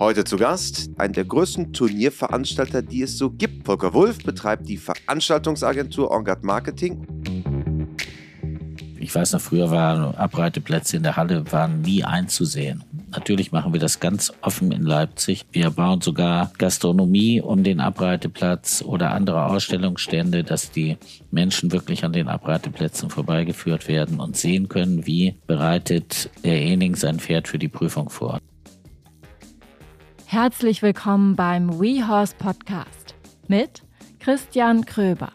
Heute zu Gast ein der größten Turnierveranstalter, die es so gibt. Volker Wulff betreibt die Veranstaltungsagentur Engard Marketing. Ich weiß noch, früher waren Abreiteplätze in der Halle waren nie einzusehen. Natürlich machen wir das ganz offen in Leipzig. Wir bauen sogar Gastronomie um den Abreiteplatz oder andere Ausstellungsstände, dass die Menschen wirklich an den Abreiteplätzen vorbeigeführt werden und sehen können, wie bereitet der Ening sein Pferd für die Prüfung vor. Herzlich willkommen beim WeHorse Podcast mit Christian Kröber.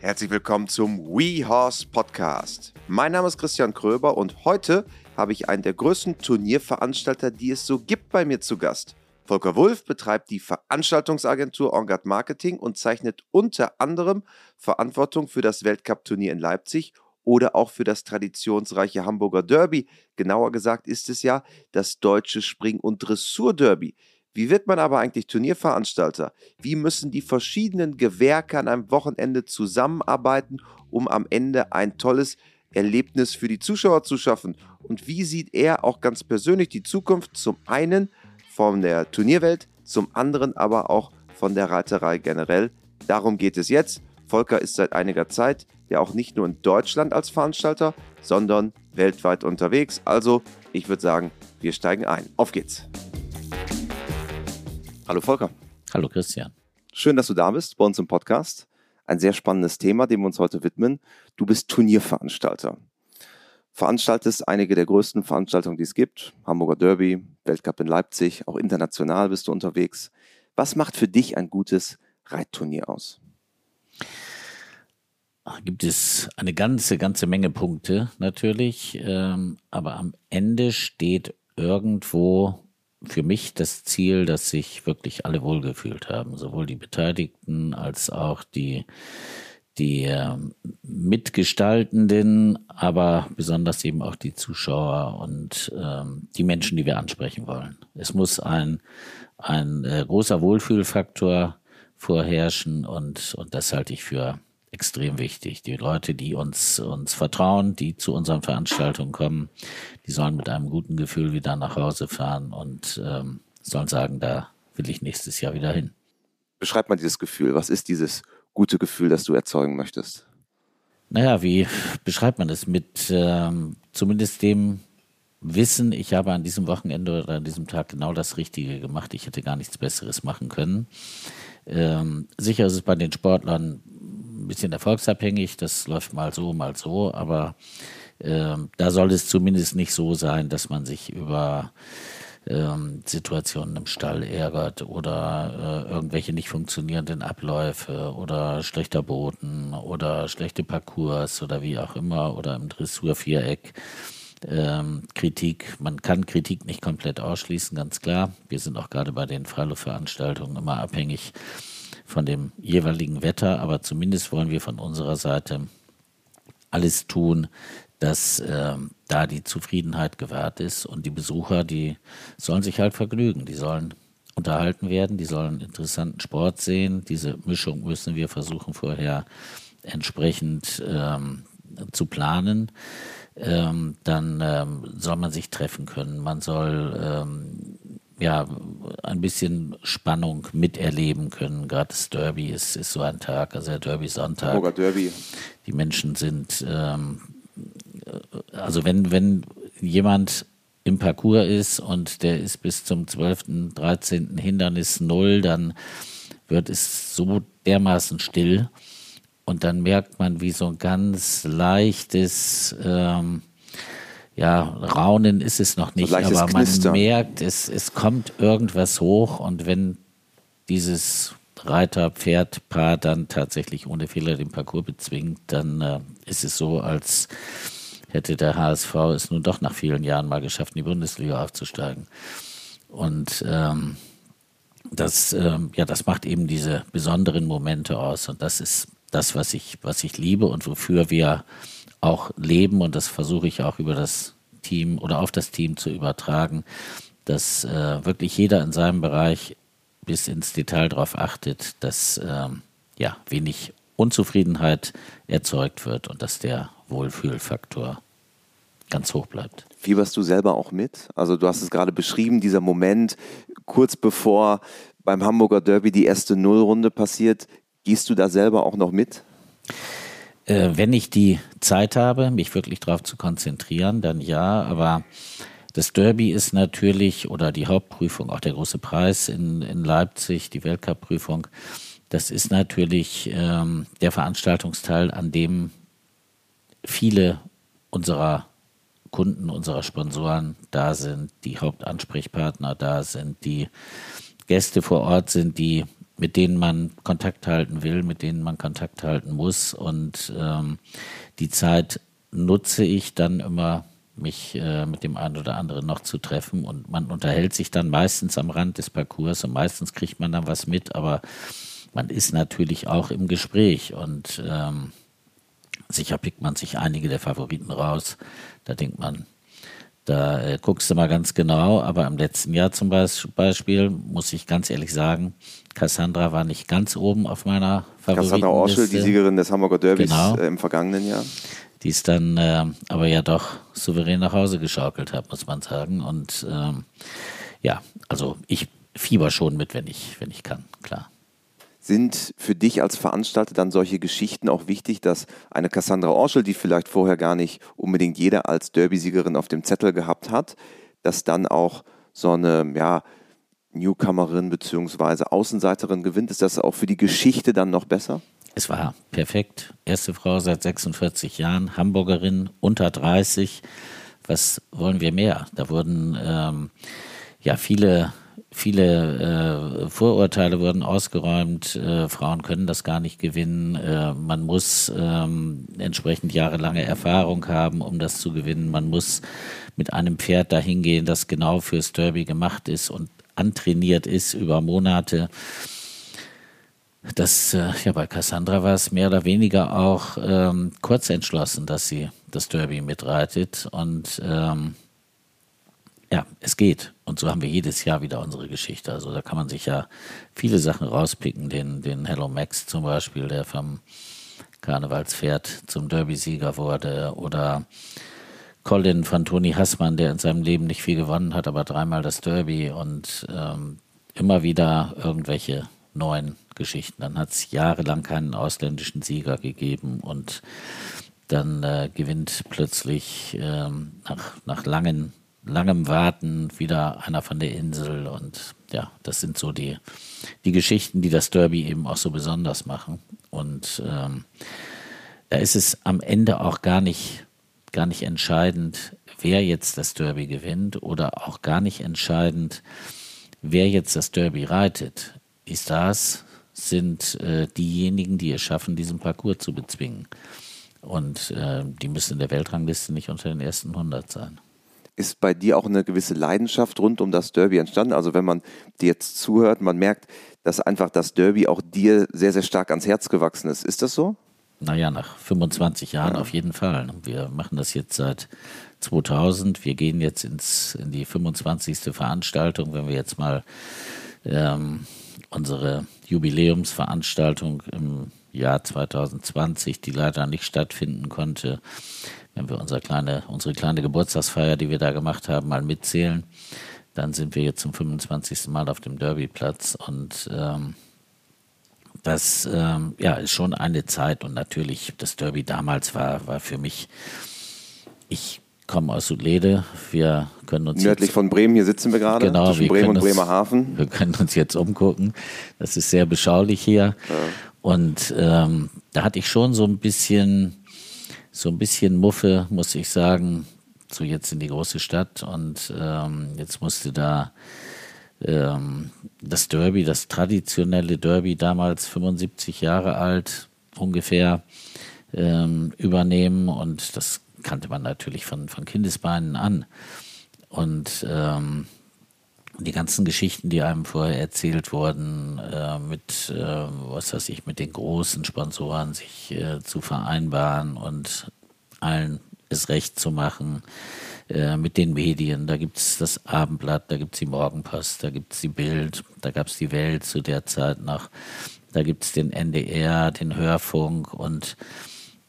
Herzlich willkommen zum WeHorse Podcast. Mein Name ist Christian Kröber und heute habe ich einen der größten Turnierveranstalter, die es so gibt, bei mir zu Gast. Volker Wulff betreibt die Veranstaltungsagentur Engard Marketing und zeichnet unter anderem Verantwortung für das Weltcup-Turnier in Leipzig oder auch für das traditionsreiche Hamburger Derby. Genauer gesagt ist es ja das deutsche Spring- und Dressur-Derby. Wie wird man aber eigentlich Turnierveranstalter? Wie müssen die verschiedenen Gewerke an einem Wochenende zusammenarbeiten, um am Ende ein tolles Erlebnis für die Zuschauer zu schaffen? Und wie sieht er auch ganz persönlich die Zukunft zum einen von der Turnierwelt, zum anderen aber auch von der Reiterei generell? Darum geht es jetzt. Volker ist seit einiger Zeit ja auch nicht nur in Deutschland als Veranstalter, sondern weltweit unterwegs. Also, ich würde sagen, wir steigen ein. Auf geht's. Hallo Volker. Hallo Christian. Schön, dass du da bist bei uns im Podcast. Ein sehr spannendes Thema, dem wir uns heute widmen. Du bist Turnierveranstalter. Veranstaltest einige der größten Veranstaltungen, die es gibt. Hamburger Derby, Weltcup in Leipzig, auch international bist du unterwegs. Was macht für dich ein gutes Reitturnier aus? Gibt es eine ganze, ganze Menge Punkte natürlich, ähm, aber am Ende steht irgendwo für mich das Ziel, dass sich wirklich alle wohlgefühlt haben, sowohl die Beteiligten als auch die, die äh, Mitgestaltenden, aber besonders eben auch die Zuschauer und ähm, die Menschen, die wir ansprechen wollen. Es muss ein, ein äh, großer Wohlfühlfaktor vorherrschen und, und das halte ich für extrem wichtig. Die Leute, die uns, uns vertrauen, die zu unseren Veranstaltungen kommen, die sollen mit einem guten Gefühl wieder nach Hause fahren und ähm, sollen sagen, da will ich nächstes Jahr wieder hin. Beschreib mal dieses Gefühl. Was ist dieses gute Gefühl, das du erzeugen möchtest? Naja, wie beschreibt man das? Mit ähm, zumindest dem Wissen, ich habe an diesem Wochenende oder an diesem Tag genau das Richtige gemacht. Ich hätte gar nichts Besseres machen können. Ähm, sicher ist es bei den Sportlern ein bisschen erfolgsabhängig, das läuft mal so, mal so, aber ähm, da soll es zumindest nicht so sein, dass man sich über ähm, Situationen im Stall ärgert oder äh, irgendwelche nicht funktionierenden Abläufe oder schlechter Boden oder schlechte Parcours oder wie auch immer oder im Dressurviereck. Ähm, Kritik, man kann Kritik nicht komplett ausschließen, ganz klar. Wir sind auch gerade bei den Freiluftveranstaltungen immer abhängig von dem jeweiligen Wetter, aber zumindest wollen wir von unserer Seite alles tun, dass äh, da die Zufriedenheit gewahrt ist und die Besucher, die sollen sich halt vergnügen, die sollen unterhalten werden, die sollen interessanten Sport sehen. Diese Mischung müssen wir versuchen vorher entsprechend ähm, zu planen. Ähm, dann ähm, soll man sich treffen können, man soll ähm, ja, ein bisschen Spannung miterleben können. Gerade das Derby ist, ist so ein Tag, also der Derby-Sonntag. Hamburger Derby. Die Menschen sind, ähm, also wenn, wenn jemand im Parcours ist und der ist bis zum 12., 13. Hindernis null, dann wird es so dermaßen still und dann merkt man, wie so ein ganz leichtes, ähm, ja, Raunen ist es noch nicht, so aber man Knistern. merkt, es, es kommt irgendwas hoch und wenn dieses Reiter-Pferd-Paar dann tatsächlich ohne Fehler den Parcours bezwingt, dann äh, ist es so, als hätte der HSV es nun doch nach vielen Jahren mal geschafft, in die Bundesliga aufzusteigen. Und ähm, das, ähm, ja, das macht eben diese besonderen Momente aus. Und das ist das, was ich, was ich liebe und wofür wir auch leben und das versuche ich auch über das Team oder auf das Team zu übertragen, dass äh, wirklich jeder in seinem Bereich bis ins Detail darauf achtet, dass ähm, ja, wenig Unzufriedenheit erzeugt wird und dass der Wohlfühlfaktor ganz hoch bleibt. Fieberst du selber auch mit? Also du hast es gerade beschrieben, dieser Moment, kurz bevor beim Hamburger Derby die erste Nullrunde passiert. Gehst du da selber auch noch mit? Äh, wenn ich die Zeit habe, mich wirklich darauf zu konzentrieren, dann ja. Aber das Derby ist natürlich, oder die Hauptprüfung, auch der große Preis in, in Leipzig, die Weltcup-Prüfung, das ist natürlich ähm, der Veranstaltungsteil, an dem viele unserer Kunden, unserer Sponsoren da sind, die Hauptansprechpartner da sind, die Gäste vor Ort sind, die mit denen man Kontakt halten will, mit denen man Kontakt halten muss. Und ähm, die Zeit nutze ich dann immer, mich äh, mit dem einen oder anderen noch zu treffen. Und man unterhält sich dann meistens am Rand des Parcours und meistens kriegt man dann was mit, aber man ist natürlich auch im Gespräch und ähm, sicher pickt man sich einige der Favoriten raus. Da denkt man, da äh, guckst du mal ganz genau, aber im letzten Jahr zum Beispiel, muss ich ganz ehrlich sagen, Cassandra war nicht ganz oben auf meiner Favoritenliste. Cassandra Orschel, die Siegerin des Hamburger Derbys genau. äh, im vergangenen Jahr. Die es dann äh, aber ja doch souverän nach Hause geschaukelt hat, muss man sagen. Und ähm, ja, also ich fieber schon mit, wenn ich, wenn ich kann, klar. Sind für dich als Veranstalter dann solche Geschichten auch wichtig, dass eine Cassandra Orschel, die vielleicht vorher gar nicht unbedingt jeder als Derby-Siegerin auf dem Zettel gehabt hat, dass dann auch so eine ja, Newcomerin bzw. Außenseiterin gewinnt? Ist das auch für die Geschichte dann noch besser? Es war perfekt. Erste Frau seit 46 Jahren, Hamburgerin, unter 30. Was wollen wir mehr? Da wurden ähm, ja viele viele äh, Vorurteile wurden ausgeräumt, äh, Frauen können das gar nicht gewinnen, äh, man muss ähm, entsprechend jahrelange Erfahrung haben, um das zu gewinnen, man muss mit einem Pferd dahin gehen, das genau fürs Derby gemacht ist und antrainiert ist über Monate. Das, äh, ja, bei Cassandra war es mehr oder weniger auch ähm, kurz entschlossen, dass sie das Derby mitreitet. Und ähm, ja, es geht. Und so haben wir jedes Jahr wieder unsere Geschichte. Also da kann man sich ja viele Sachen rauspicken. Den, den Hello Max zum Beispiel, der vom Karnevalspferd zum Derby-Sieger wurde. Oder Colin von Toni Hassmann, der in seinem Leben nicht viel gewonnen hat, aber dreimal das Derby. Und ähm, immer wieder irgendwelche neuen Geschichten. Dann hat es jahrelang keinen ausländischen Sieger gegeben und dann äh, gewinnt plötzlich ähm, nach, nach langen langem Warten wieder einer von der Insel und ja, das sind so die, die Geschichten, die das Derby eben auch so besonders machen. Und ähm, da ist es am Ende auch gar nicht, gar nicht entscheidend, wer jetzt das Derby gewinnt oder auch gar nicht entscheidend, wer jetzt das Derby reitet. Die Stars sind äh, diejenigen, die es schaffen, diesen Parcours zu bezwingen. Und äh, die müssen in der Weltrangliste nicht unter den ersten 100 sein ist bei dir auch eine gewisse Leidenschaft rund um das Derby entstanden? Also wenn man dir jetzt zuhört, man merkt, dass einfach das Derby auch dir sehr, sehr stark ans Herz gewachsen ist. Ist das so? Naja, nach 25 Jahren ja. auf jeden Fall. Wir machen das jetzt seit 2000. Wir gehen jetzt ins, in die 25. Veranstaltung. Wenn wir jetzt mal ähm, unsere Jubiläumsveranstaltung im Jahr 2020, die leider nicht stattfinden konnte, wenn wir unsere kleine, unsere kleine Geburtstagsfeier, die wir da gemacht haben, mal mitzählen, dann sind wir jetzt zum 25. Mal auf dem Derbyplatz und ähm, das ähm, ja, ist schon eine Zeit und natürlich das Derby damals war, war für mich, ich komme aus Südlede, wir können uns nördlich von Bremen, hier sitzen wir gerade, genau, zwischen Bremen und Bremerhaven. wir können uns jetzt umgucken, das ist sehr beschaulich hier ja. und ähm, da hatte ich schon so ein bisschen so ein bisschen Muffe, muss ich sagen, so jetzt in die große Stadt und ähm, jetzt musste da ähm, das Derby, das traditionelle Derby, damals 75 Jahre alt ungefähr, ähm, übernehmen und das kannte man natürlich von, von Kindesbeinen an. Und ähm, die ganzen Geschichten, die einem vorher erzählt wurden, äh, mit, äh, was weiß ich, mit den großen Sponsoren sich äh, zu vereinbaren und allen es recht zu machen äh, mit den Medien. Da gibt es das Abendblatt, da gibt es die Morgenpost, da gibt es die Bild, da gab es die Welt zu der Zeit noch, da gibt es den NDR, den Hörfunk und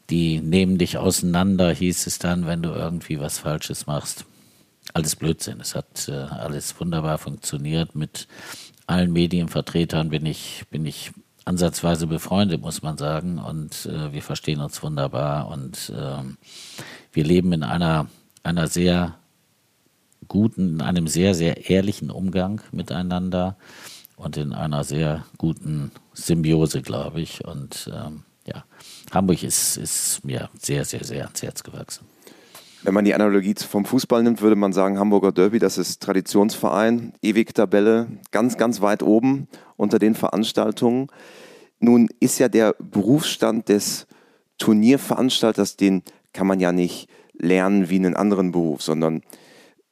die nehmen dich auseinander, hieß es dann, wenn du irgendwie was Falsches machst. Alles Blödsinn. Es hat äh, alles wunderbar funktioniert. Mit allen Medienvertretern bin ich, bin ich ansatzweise befreundet, muss man sagen. Und äh, wir verstehen uns wunderbar. Und äh, wir leben in einer, einer sehr guten, in einem sehr, sehr ehrlichen Umgang miteinander und in einer sehr guten Symbiose, glaube ich. Und ähm, ja, Hamburg ist, ist mir sehr, sehr, sehr ans Herz gewachsen. Wenn man die Analogie vom Fußball nimmt, würde man sagen, Hamburger Derby, das ist Traditionsverein, ewig Tabelle, ganz, ganz weit oben unter den Veranstaltungen. Nun ist ja der Berufsstand des Turnierveranstalters, den kann man ja nicht lernen wie einen anderen Beruf, sondern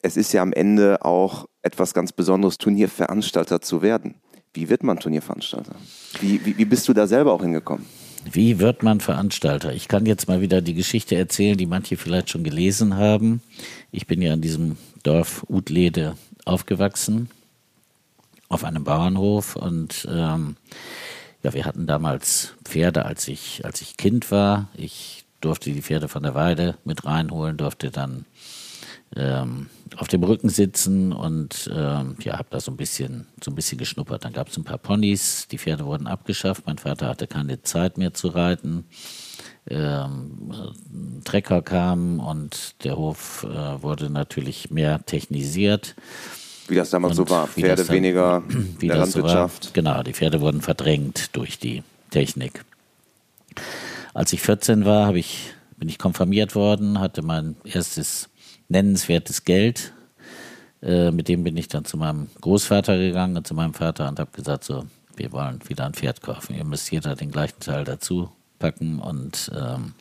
es ist ja am Ende auch etwas ganz Besonderes, Turnierveranstalter zu werden. Wie wird man Turnierveranstalter? Wie, wie, wie bist du da selber auch hingekommen? Wie wird man Veranstalter? Ich kann jetzt mal wieder die Geschichte erzählen, die manche vielleicht schon gelesen haben. Ich bin ja in diesem Dorf Utlede aufgewachsen, auf einem Bauernhof und ähm, ja, wir hatten damals Pferde, als ich, als ich Kind war. Ich durfte die Pferde von der Weide mit reinholen, durfte dann ähm, auf dem Rücken sitzen und ähm, ja, habe da so ein bisschen so ein bisschen geschnuppert. Dann gab es ein paar Ponys, die Pferde wurden abgeschafft. Mein Vater hatte keine Zeit mehr zu reiten. Ähm, ein Trecker kam und der Hof äh, wurde natürlich mehr technisiert. Wie das damals und so war, Pferde dann, weniger wie der Landwirtschaft. So genau, die Pferde wurden verdrängt durch die Technik. Als ich 14 war, ich, bin ich konfirmiert worden, hatte mein erstes nennenswertes Geld. Äh, mit dem bin ich dann zu meinem Großvater gegangen und zu meinem Vater und habe gesagt, so, wir wollen wieder ein Pferd kaufen. Ihr müsst jeder den gleichen Teil dazu packen. Und ähm,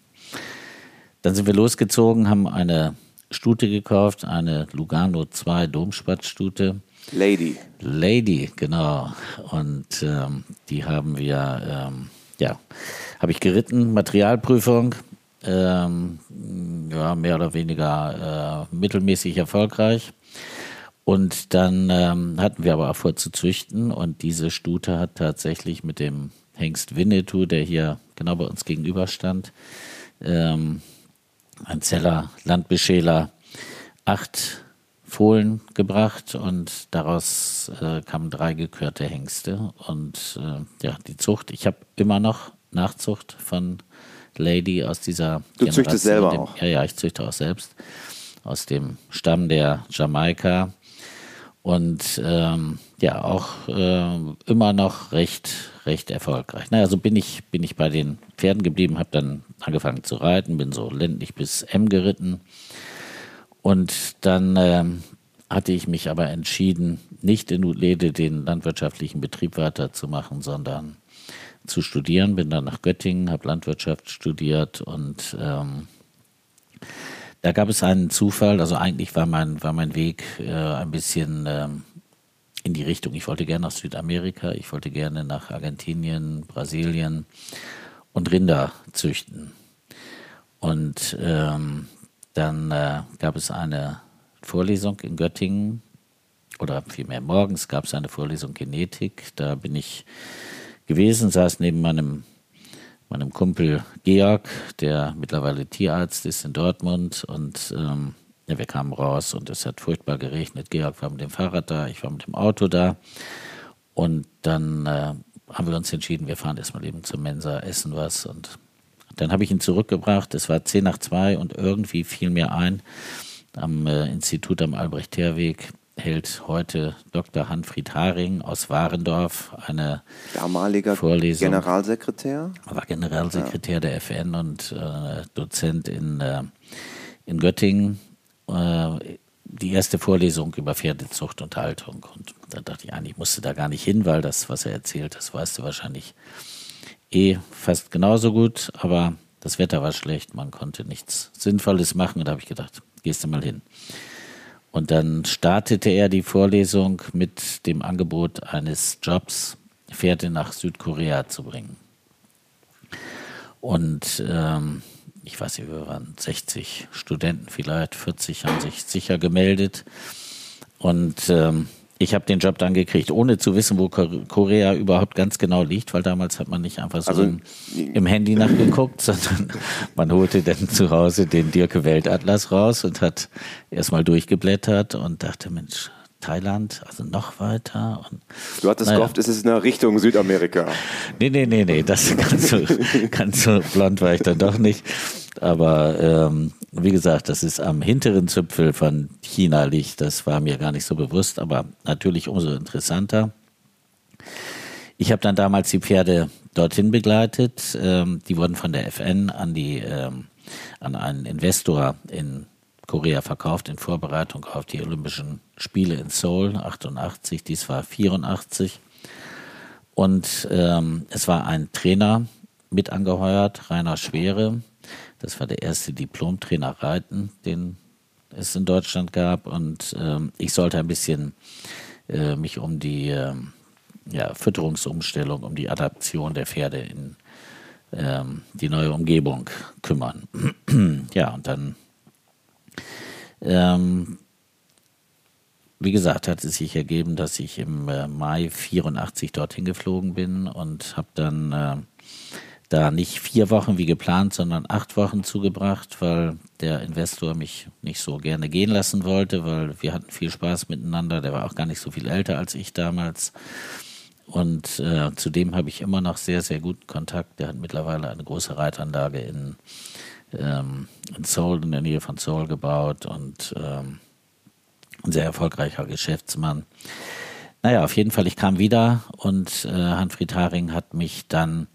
dann sind wir losgezogen, haben eine Stute gekauft, eine Lugano 2 Domspatzstute. Lady. Lady, genau. Und ähm, die haben wir, ähm, ja, habe ich geritten, Materialprüfung, ähm, ja, mehr oder weniger äh, mittelmäßig erfolgreich. Und dann ähm, hatten wir aber auch vor zu züchten. Und diese Stute hat tatsächlich mit dem Hengst Winnetou, der hier genau bei uns gegenüber stand, ähm, ein Zeller Landbeschäler, acht Fohlen gebracht. Und daraus äh, kamen drei gekörte Hengste. Und äh, ja, die Zucht, ich habe immer noch Nachzucht von Lady aus dieser Du züchtest selber dem, auch? Ja, ja, ich züchte auch selbst. Aus dem Stamm der Jamaika. Und ähm, ja, auch äh, immer noch recht, recht erfolgreich. Naja, so bin ich, bin ich bei den Pferden geblieben, habe dann angefangen zu reiten, bin so ländlich bis M geritten. Und dann ähm, hatte ich mich aber entschieden, nicht in Utlede den landwirtschaftlichen Betrieb weiterzumachen, sondern zu studieren, bin dann nach Göttingen, habe Landwirtschaft studiert und ähm, da gab es einen Zufall, also eigentlich war mein, war mein Weg äh, ein bisschen ähm, in die Richtung, ich wollte gerne nach Südamerika, ich wollte gerne nach Argentinien, Brasilien und Rinder züchten. Und ähm, dann äh, gab es eine Vorlesung in Göttingen, oder vielmehr morgens gab es eine Vorlesung Genetik, da bin ich gewesen, saß neben meinem, meinem Kumpel Georg, der mittlerweile Tierarzt ist in Dortmund und ähm, ja, wir kamen raus und es hat furchtbar geregnet. Georg war mit dem Fahrrad da, ich war mit dem Auto da und dann äh, haben wir uns entschieden, wir fahren erstmal eben zur Mensa, essen was und dann habe ich ihn zurückgebracht. Es war zehn nach zwei und irgendwie fiel mir ein, am äh, Institut am Albrecht-Herweg hält heute Dr. Hanfried Haring aus Warendorf eine damaliger Vorlesung. Generalsekretär. War Generalsekretär ja. der FN und äh, Dozent in, äh, in Göttingen. Äh, die erste Vorlesung über Pferdezucht und Haltung. Und da dachte ich, eigentlich musste da gar nicht hin, weil das, was er erzählt, das weißt du wahrscheinlich eh fast genauso gut. Aber das Wetter war schlecht, man konnte nichts Sinnvolles machen. Und da habe ich gedacht, gehst du mal hin. Und dann startete er die Vorlesung mit dem Angebot eines Jobs, Pferde nach Südkorea zu bringen. Und ähm, ich weiß nicht, wir waren 60 Studenten, vielleicht 40 haben sich sicher gemeldet. Und ähm, ich habe den Job dann gekriegt, ohne zu wissen, wo Korea überhaupt ganz genau liegt, weil damals hat man nicht einfach so also, im, im, Handy nachgeguckt, sondern man holte dann zu Hause den Dirke Weltatlas raus und hat erstmal durchgeblättert und dachte, Mensch, Thailand, also noch weiter. Und, du hattest naja. gehofft, es ist in Richtung Südamerika. Nee, nee, nee, nee, das ganz so, ganz so blond war ich dann doch nicht. Aber ähm, wie gesagt, das ist am hinteren Zipfel von China liegt. Das war mir gar nicht so bewusst, aber natürlich umso interessanter. Ich habe dann damals die Pferde dorthin begleitet. Ähm, die wurden von der FN an die ähm, an einen Investor in Korea verkauft in Vorbereitung auf die Olympischen Spiele in Seoul 88. Dies war 84 und ähm, es war ein Trainer mit angeheuert, Rainer Schwere, das war der erste Diplomtrainer Reiten, den es in Deutschland gab. Und ähm, ich sollte ein bisschen äh, mich um die äh, ja, Fütterungsumstellung, um die Adaption der Pferde in ähm, die neue Umgebung kümmern. ja, und dann, ähm, wie gesagt, hat es sich ergeben, dass ich im äh, Mai 84 dorthin geflogen bin und habe dann äh, da nicht vier Wochen wie geplant, sondern acht Wochen zugebracht, weil der Investor mich nicht so gerne gehen lassen wollte, weil wir hatten viel Spaß miteinander. Der war auch gar nicht so viel älter als ich damals. Und äh, zudem habe ich immer noch sehr, sehr guten Kontakt. Der hat mittlerweile eine große Reitanlage in, ähm, in Seoul, in der Nähe von Seoul gebaut und ähm, ein sehr erfolgreicher Geschäftsmann. Naja, auf jeden Fall, ich kam wieder und äh, Hanfried Haring hat mich dann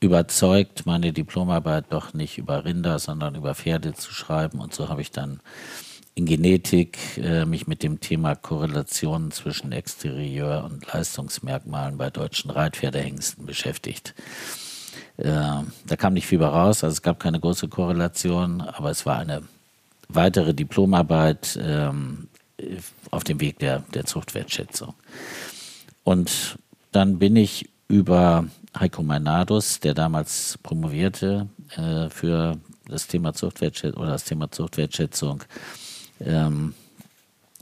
überzeugt, meine Diplomarbeit doch nicht über Rinder, sondern über Pferde zu schreiben. Und so habe ich dann in Genetik äh, mich mit dem Thema Korrelationen zwischen Exterieur- und Leistungsmerkmalen bei deutschen Reitpferdehengsten beschäftigt. Äh, da kam nicht viel raus, also es gab keine große Korrelation, aber es war eine weitere Diplomarbeit ähm, auf dem Weg der, der Zuchtwertschätzung. Und dann bin ich über Heiko Meinadus, der damals promovierte äh, für das Thema Zuchtwertschätzung oder das Thema Zuchtwertschätzung ähm,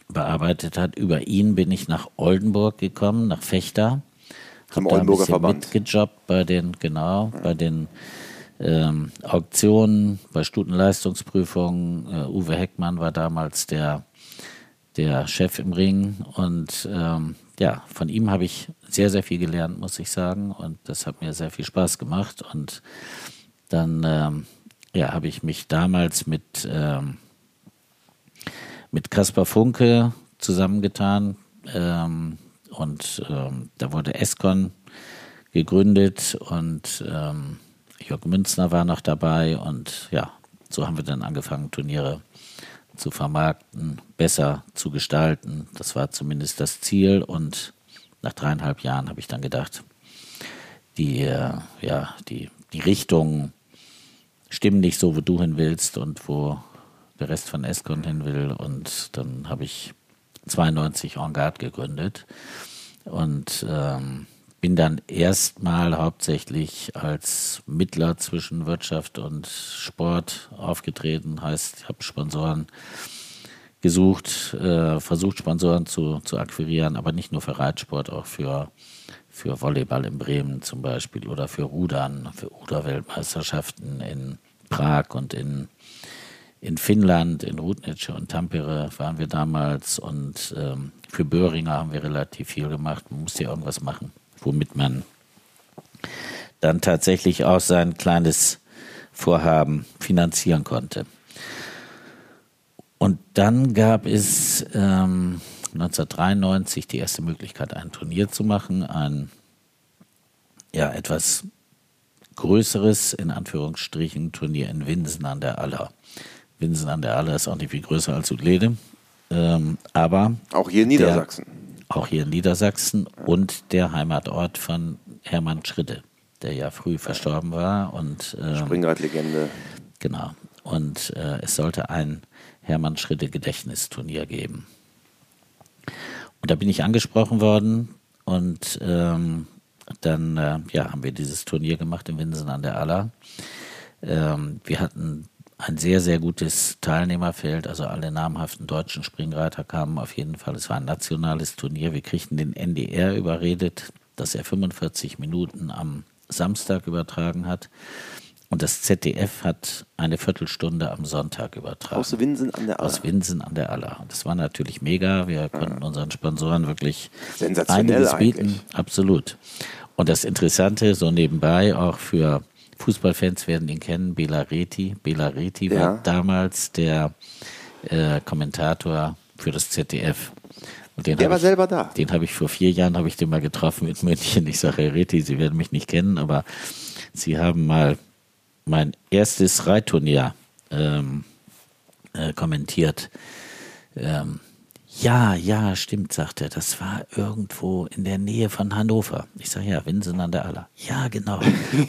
bearbeitet hat. Über ihn bin ich nach Oldenburg gekommen, nach Fechter. Am Oldenburger Verband. Mitgejobbt bei den, genau, ja. bei den ähm, Auktionen, bei Stutenleistungsprüfungen. Uh, Uwe Heckmann war damals der, der Chef im Ring und ähm, ja, von ihm habe ich sehr, sehr viel gelernt, muss ich sagen. Und das hat mir sehr viel Spaß gemacht. Und dann ähm, ja, habe ich mich damals mit, ähm, mit Kaspar Funke zusammengetan. Ähm, und ähm, da wurde Escon gegründet und ähm, Jörg Münzner war noch dabei. Und ja, so haben wir dann angefangen, Turniere zu vermarkten, besser zu gestalten. Das war zumindest das Ziel. Und nach dreieinhalb Jahren habe ich dann gedacht, die, äh, ja, die, die Richtung stimmen nicht so, wo du hin willst und wo der Rest von Escon hin will. Und dann habe ich 92 En Garde gegründet und ähm, bin dann erstmal hauptsächlich als Mittler zwischen Wirtschaft und Sport aufgetreten. Heißt, ich habe Sponsoren gesucht, äh, versucht Sponsoren zu, zu akquirieren, aber nicht nur für Reitsport, auch für, für Volleyball in Bremen zum Beispiel oder für Rudern, für Ruderweltmeisterschaften in Prag und in, in Finnland, in Rudnitsche und Tampere waren wir damals und ähm, für Böhringer haben wir relativ viel gemacht. Man musste ja irgendwas machen womit man dann tatsächlich auch sein kleines Vorhaben finanzieren konnte. Und dann gab es ähm, 1993 die erste Möglichkeit, ein Turnier zu machen, ein ja, etwas größeres, in Anführungsstrichen, Turnier in Winsen an der Aller. Winsen an der Aller ist auch nicht viel größer als Utlede. Ähm, aber auch hier in Niedersachsen auch hier in Niedersachsen und der Heimatort von Hermann Schritte, der ja früh verstorben war. Und, ähm, Springreitlegende. Genau. Und äh, es sollte ein Hermann Schritte Gedächtnisturnier geben. Und da bin ich angesprochen worden und ähm, dann äh, ja, haben wir dieses Turnier gemacht in Winsen an der Aller. Ähm, wir hatten ein sehr, sehr gutes Teilnehmerfeld. Also alle namhaften deutschen Springreiter kamen auf jeden Fall. Es war ein nationales Turnier. Wir kriegten den NDR überredet, dass er 45 Minuten am Samstag übertragen hat. Und das ZDF hat eine Viertelstunde am Sonntag übertragen. Aus Winsen an der Aller. Aus Winsen an der Aller. Das war natürlich mega. Wir konnten unseren Sponsoren wirklich Sensationell einiges bieten. Eigentlich. Absolut. Und das Interessante, so nebenbei, auch für Fußballfans werden ihn kennen, Bela Reti. Bela Reti ja. war damals der äh, Kommentator für das ZDF. der war ich, selber da. Den habe ich vor vier Jahren, habe ich den mal getroffen in München. Ich sage, Herr Reti, Sie werden mich nicht kennen, aber Sie haben mal mein erstes Reitturnier ähm, äh, kommentiert. Ähm, ja, ja, stimmt, sagt er. Das war irgendwo in der Nähe von Hannover. Ich sage, ja, Winsen an der Aller. Ja, genau.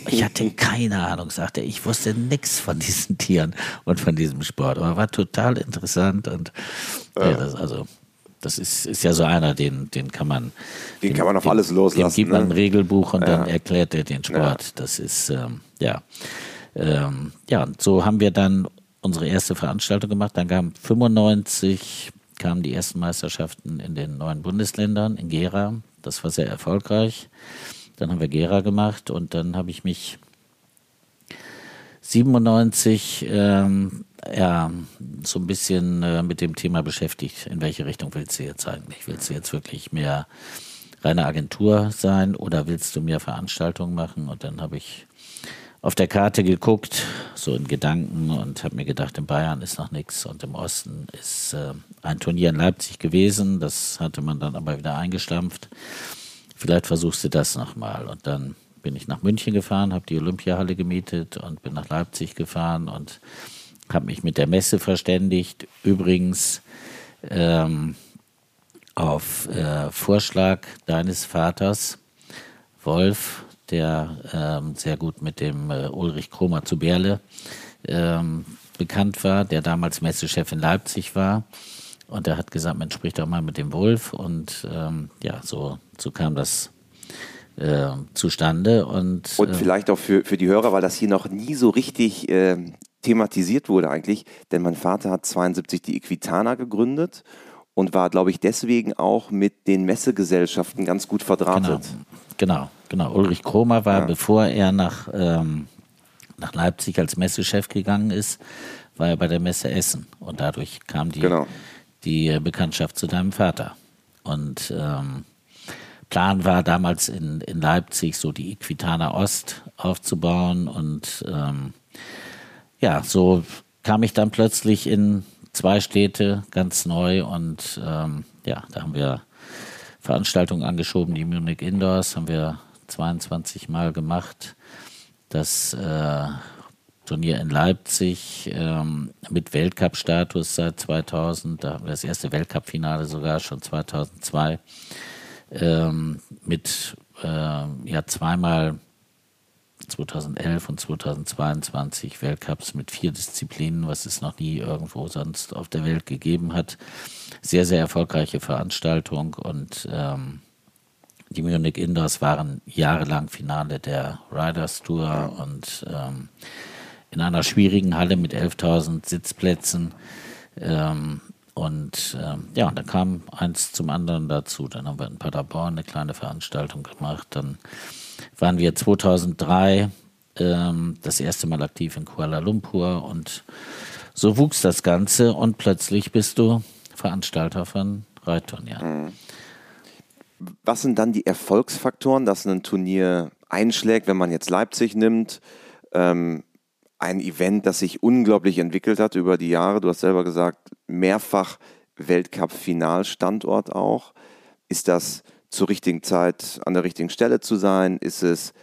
Ich hatte keine Ahnung, sagt er. Ich wusste nichts von diesen Tieren und von diesem Sport. Aber war total interessant und ja. Ja, das, also das ist, ist ja so einer, den, den kann man. Den, den kann man auf den, alles loslassen. Dem gibt man ne? ein Regelbuch und ja. dann erklärt er den Sport. Das ist, ähm, ja. Ähm, ja, und so haben wir dann unsere erste Veranstaltung gemacht. Dann kam 95 kamen die ersten Meisterschaften in den neuen Bundesländern, in Gera. Das war sehr erfolgreich. Dann haben wir Gera gemacht und dann habe ich mich 97 ähm, ja, so ein bisschen äh, mit dem Thema beschäftigt. In welche Richtung willst du jetzt eigentlich? Willst du jetzt wirklich mehr reine Agentur sein oder willst du mehr Veranstaltungen machen? Und dann habe ich auf der Karte geguckt, so in Gedanken und habe mir gedacht, in Bayern ist noch nichts und im Osten ist äh, ein Turnier in Leipzig gewesen. Das hatte man dann aber wieder eingestampft. Vielleicht versuchst du das nochmal. Und dann bin ich nach München gefahren, habe die Olympiahalle gemietet und bin nach Leipzig gefahren und habe mich mit der Messe verständigt. Übrigens ähm, auf äh, Vorschlag deines Vaters, Wolf, der ähm, sehr gut mit dem äh, Ulrich Kromer zu Berle ähm, bekannt war, der damals Messechef in Leipzig war. Und er hat gesagt, man spricht doch mal mit dem Wolf. Und ähm, ja, so, so kam das äh, zustande. Und, und äh, vielleicht auch für, für die Hörer, weil das hier noch nie so richtig äh, thematisiert wurde eigentlich. Denn mein Vater hat 72 die Equitana gegründet und war, glaube ich, deswegen auch mit den Messegesellschaften ganz gut verdrahtet. Genau, genau. Genau. Ulrich Kromer war, ja. bevor er nach, ähm, nach Leipzig als Messechef gegangen ist, war er bei der Messe Essen. Und dadurch kam die, genau. die Bekanntschaft zu deinem Vater. Und ähm, Plan war damals in, in Leipzig so die Equitana Ost aufzubauen. Und ähm, ja, so kam ich dann plötzlich in zwei Städte ganz neu und ähm, ja, da haben wir Veranstaltungen angeschoben. Die Munich Indoors haben wir 22 Mal gemacht. Das äh, Turnier in Leipzig ähm, mit Weltcup-Status seit 2000. Da haben wir das erste Weltcup-Finale sogar schon 2002 ähm, mit äh, ja zweimal 2011 und 2022 Weltcups mit vier Disziplinen, was es noch nie irgendwo sonst auf der Welt gegeben hat. Sehr, sehr erfolgreiche Veranstaltung und ähm, die Munich Indoors waren jahrelang Finale der Riders Tour und ähm, in einer schwierigen Halle mit 11.000 Sitzplätzen. Ähm, und ähm, ja, dann kam eins zum anderen dazu. Dann haben wir in Paderborn eine kleine Veranstaltung gemacht. Dann waren wir 2003 ähm, das erste Mal aktiv in Kuala Lumpur und so wuchs das Ganze und plötzlich bist du Veranstalter von Reitturnieren. Mhm. Was sind dann die Erfolgsfaktoren, dass ein Turnier einschlägt, wenn man jetzt Leipzig nimmt? Ähm, ein Event, das sich unglaublich entwickelt hat über die Jahre. Du hast selber gesagt, mehrfach Weltcup-Finalstandort auch. Ist das zur richtigen Zeit an der richtigen Stelle zu sein? Ist es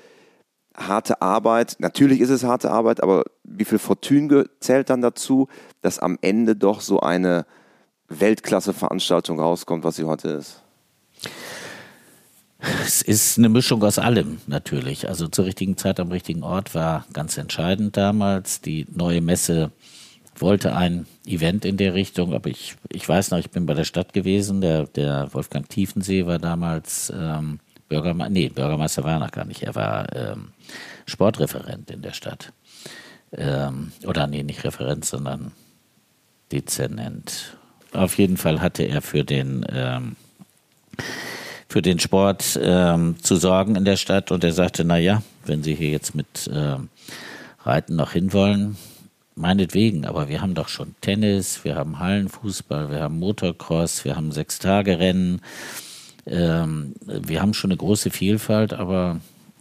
harte Arbeit? Natürlich ist es harte Arbeit, aber wie viel Fortune zählt dann dazu, dass am Ende doch so eine Weltklasse-Veranstaltung rauskommt, was sie heute ist? Es ist eine Mischung aus allem natürlich. Also zur richtigen Zeit am richtigen Ort war ganz entscheidend damals. Die neue Messe wollte ein Event in der Richtung, aber ich, ich weiß noch, ich bin bei der Stadt gewesen. Der, der Wolfgang Tiefensee war damals ähm, Bürgermeister, nee, Bürgermeister war er noch gar nicht. Er war ähm, Sportreferent in der Stadt. ähm, oder nee, nicht Referent, sondern Dezernent. Auf jeden Fall hatte er für den ähm, für den Sport ähm, zu sorgen in der Stadt und er sagte, na ja, wenn Sie hier jetzt mit ähm, Reiten noch hinwollen, meinetwegen, aber wir haben doch schon Tennis, wir haben Hallenfußball, wir haben Motocross, wir haben Sechstagerennen, ähm, wir haben schon eine große Vielfalt, aber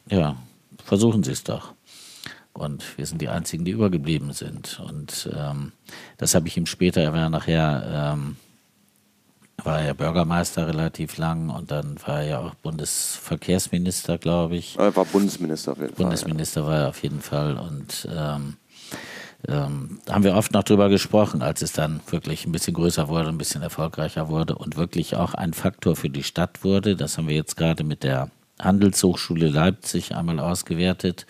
ja, versuchen Sie es doch. Und wir sind die Einzigen, die übergeblieben sind. Und ähm, das habe ich ihm später, er war nachher, ähm, war er Bürgermeister relativ lang und dann war er ja auch Bundesverkehrsminister, glaube ich. Er war Bundesminister auf jeden Fall. Bundesminister ja. war er auf jeden Fall. Und ähm, ähm, haben wir oft noch drüber gesprochen, als es dann wirklich ein bisschen größer wurde, ein bisschen erfolgreicher wurde und wirklich auch ein Faktor für die Stadt wurde. Das haben wir jetzt gerade mit der Handelshochschule Leipzig einmal ausgewertet.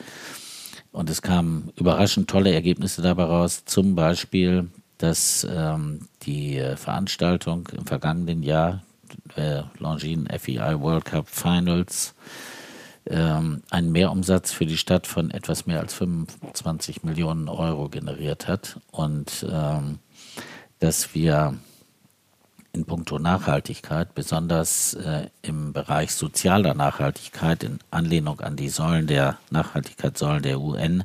Und es kamen überraschend tolle Ergebnisse dabei raus. Zum Beispiel, dass ähm, die Veranstaltung im vergangenen Jahr, äh, Longines FEI World Cup Finals, ähm, einen Mehrumsatz für die Stadt von etwas mehr als 25 Millionen Euro generiert hat. Und ähm, dass wir in puncto Nachhaltigkeit, besonders äh, im Bereich sozialer Nachhaltigkeit, in Anlehnung an die Säulen der Nachhaltigkeitssäulen der UN,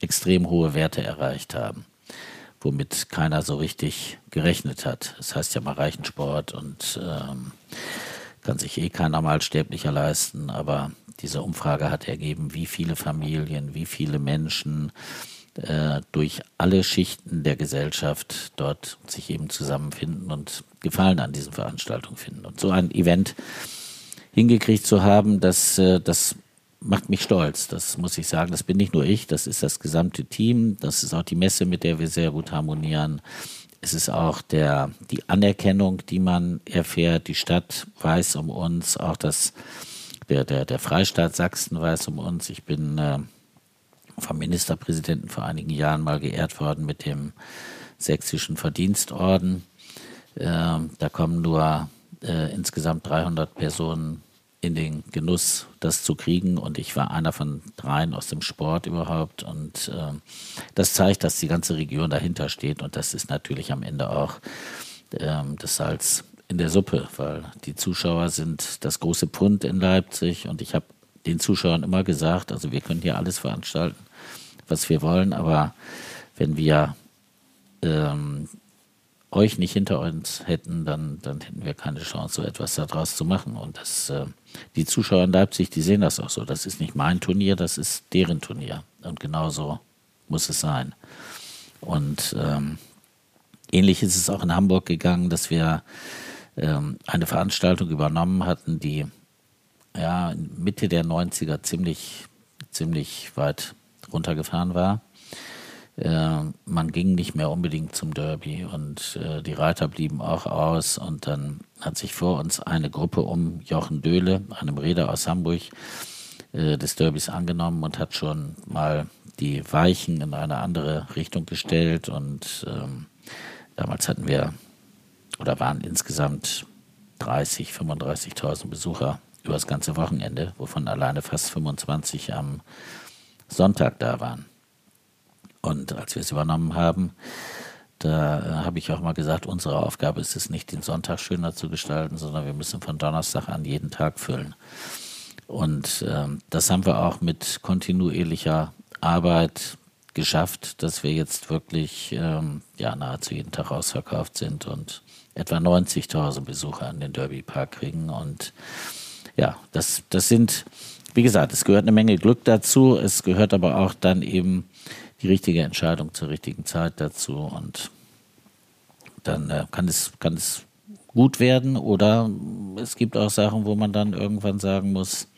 extrem hohe Werte erreicht haben, womit keiner so richtig gerechnet hat. Das heißt ja mal Reichensport und ähm, kann sich eh keiner mal sterblicher leisten, aber diese Umfrage hat ergeben, wie viele Familien, wie viele Menschen äh, durch alle Schichten der Gesellschaft dort sich eben zusammenfinden und Gefallen an diesen Veranstaltungen finden. Und so ein Event hingekriegt zu haben, das, äh, das macht mich stolz. Das muss ich sagen. Das bin nicht nur ich, das ist das gesamte Team. Das ist auch die Messe, mit der wir sehr gut harmonieren. Es ist auch der, die Anerkennung, die man erfährt. Die Stadt weiß um uns, auch das der, der, der Freistaat Sachsen weiß um uns. Ich bin äh, vom Ministerpräsidenten vor einigen Jahren mal geehrt worden mit dem sächsischen Verdienstorden. Äh, da kommen nur äh, insgesamt 300 Personen in den Genuss, das zu kriegen. Und ich war einer von dreien aus dem Sport überhaupt. Und äh, das zeigt, dass die ganze Region dahinter steht. Und das ist natürlich am Ende auch äh, das Salz in der Suppe, weil die Zuschauer sind das große Pfund in Leipzig und ich habe den Zuschauern immer gesagt, also wir können hier alles veranstalten, was wir wollen, aber wenn wir ähm, euch nicht hinter uns hätten, dann, dann hätten wir keine Chance, so etwas daraus zu machen. Und das, äh, die Zuschauer in Leipzig, die sehen das auch so. Das ist nicht mein Turnier, das ist deren Turnier. Und genauso muss es sein. Und ähm, ähnlich ist es auch in Hamburg gegangen, dass wir ähm, eine Veranstaltung übernommen hatten, die ja, Mitte der 90er ziemlich, ziemlich weit runtergefahren war. Äh, man ging nicht mehr unbedingt zum Derby und äh, die Reiter blieben auch aus. Und dann hat sich vor uns eine Gruppe um Jochen Döhle, einem Räder aus Hamburg, äh, des Derbys angenommen und hat schon mal die Weichen in eine andere Richtung gestellt. Und ähm, damals hatten wir oder waren insgesamt 30, 35.000 Besucher über das ganze Wochenende, wovon alleine fast 25 am Sonntag da waren. Und als wir es übernommen haben, da habe ich auch mal gesagt, unsere Aufgabe ist es nicht, den Sonntag schöner zu gestalten, sondern wir müssen von Donnerstag an jeden Tag füllen. Und ähm, das haben wir auch mit kontinuierlicher Arbeit geschafft, dass wir jetzt wirklich ähm, ja, nahezu jeden Tag ausverkauft sind und etwa 90.000 Besucher an den Derby Park kriegen. Und ja, das, das sind, wie gesagt, es gehört eine Menge Glück dazu. Es gehört aber auch dann eben die richtige Entscheidung zur richtigen Zeit dazu. Und dann äh, kann, es, kann es gut werden oder es gibt auch Sachen, wo man dann irgendwann sagen muss,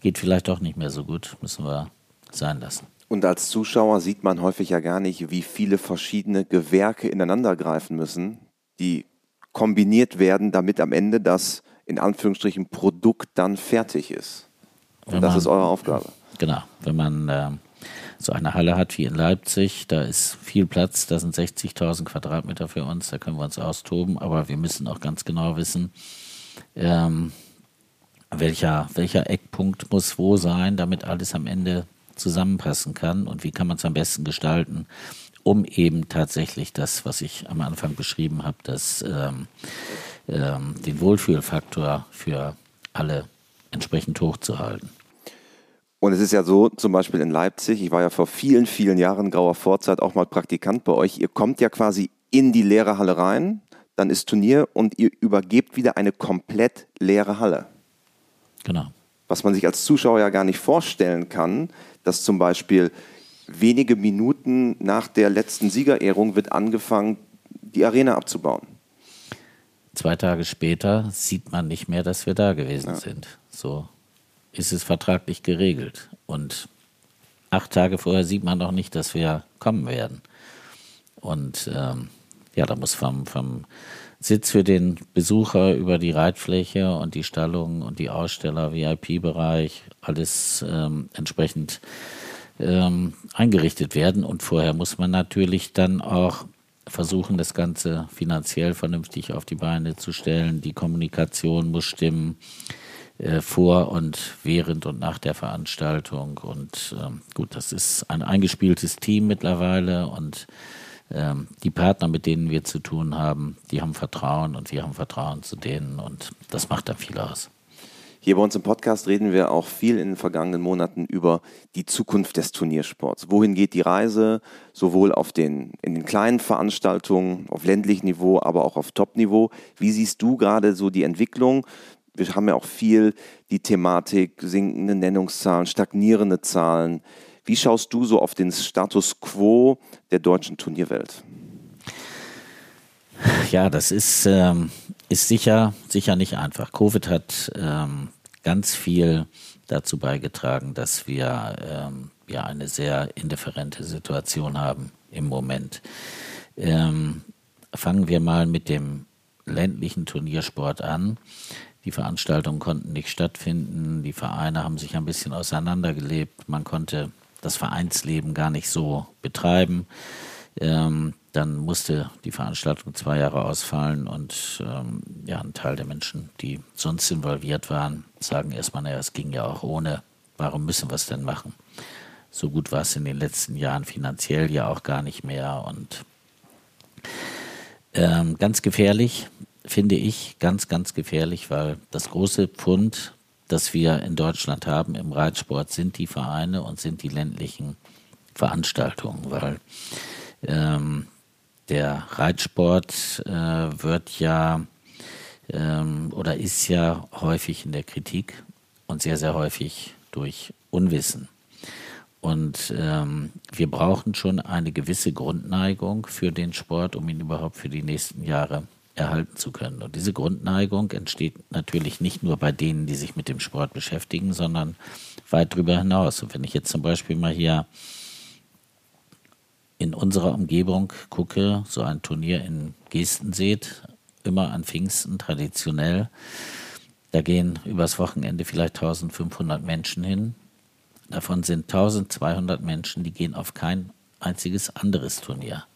geht vielleicht auch nicht mehr so gut, müssen wir sein lassen. Und als Zuschauer sieht man häufig ja gar nicht, wie viele verschiedene Gewerke ineinander greifen müssen, die kombiniert werden, damit am Ende das in Anführungsstrichen Produkt dann fertig ist. Und das ist eure Aufgabe. Genau, wenn man äh, so eine Halle hat wie in Leipzig, da ist viel Platz, da sind 60.000 Quadratmeter für uns, da können wir uns austoben, aber wir müssen auch ganz genau wissen, ähm, welcher, welcher Eckpunkt muss wo sein, damit alles am Ende zusammenpassen kann und wie kann man es am besten gestalten, um eben tatsächlich das, was ich am Anfang beschrieben habe, das, ähm, ähm, den Wohlfühlfaktor für alle entsprechend hochzuhalten. Und es ist ja so, zum Beispiel in Leipzig, ich war ja vor vielen, vielen Jahren grauer Vorzeit auch mal Praktikant bei euch. Ihr kommt ja quasi in die leere Halle rein, dann ist Turnier und ihr übergebt wieder eine komplett leere Halle. Genau. Was man sich als Zuschauer ja gar nicht vorstellen kann, dass zum Beispiel wenige Minuten nach der letzten Siegerehrung wird angefangen, die Arena abzubauen. Zwei Tage später sieht man nicht mehr, dass wir da gewesen ja. sind. So ist es vertraglich geregelt. Und acht Tage vorher sieht man noch nicht, dass wir kommen werden. Und ähm, ja, da muss vom, vom Sitz für den Besucher über die Reitfläche und die Stallung und die Aussteller, VIP-Bereich, alles ähm, entsprechend ähm, eingerichtet werden. Und vorher muss man natürlich dann auch versuchen, das Ganze finanziell vernünftig auf die Beine zu stellen. Die Kommunikation muss stimmen äh, vor und während und nach der Veranstaltung. Und ähm, gut, das ist ein eingespieltes Team mittlerweile und ähm, die Partner, mit denen wir zu tun haben, die haben Vertrauen und wir haben Vertrauen zu denen und das macht dann viel aus. Hier bei uns im Podcast reden wir auch viel in den vergangenen Monaten über die Zukunft des Turniersports. Wohin geht die Reise, sowohl auf den, in den kleinen Veranstaltungen, auf ländlichem Niveau, aber auch auf Top-Niveau. Wie siehst du gerade so die Entwicklung? Wir haben ja auch viel die Thematik sinkende Nennungszahlen, stagnierende Zahlen. Wie schaust du so auf den Status quo der deutschen Turnierwelt? Ja, das ist, ähm, ist sicher, sicher nicht einfach. Covid hat ähm, ganz viel dazu beigetragen, dass wir ähm, ja eine sehr indifferente Situation haben im Moment. Ähm, fangen wir mal mit dem ländlichen Turniersport an. Die Veranstaltungen konnten nicht stattfinden, die Vereine haben sich ein bisschen auseinandergelebt, man konnte das Vereinsleben gar nicht so betreiben. Ähm, dann musste die Veranstaltung zwei Jahre ausfallen und ähm, ja, ein Teil der Menschen, die sonst involviert waren, sagen erstmal, naja, es ging ja auch ohne, warum müssen wir es denn machen? So gut war es in den letzten Jahren finanziell ja auch gar nicht mehr und ähm, ganz gefährlich, finde ich, ganz, ganz gefährlich, weil das große Pfund das wir in Deutschland haben im Reitsport, sind die Vereine und sind die ländlichen Veranstaltungen, weil ähm, der Reitsport äh, wird ja ähm, oder ist ja häufig in der Kritik und sehr, sehr häufig durch Unwissen. Und ähm, wir brauchen schon eine gewisse Grundneigung für den Sport, um ihn überhaupt für die nächsten Jahre erhalten zu können. Und diese Grundneigung entsteht natürlich nicht nur bei denen, die sich mit dem Sport beschäftigen, sondern weit darüber hinaus. Und wenn ich jetzt zum Beispiel mal hier in unserer Umgebung gucke, so ein Turnier in Gestenseet, immer an Pfingsten traditionell, da gehen übers Wochenende vielleicht 1500 Menschen hin. Davon sind 1200 Menschen, die gehen auf kein einziges anderes Turnier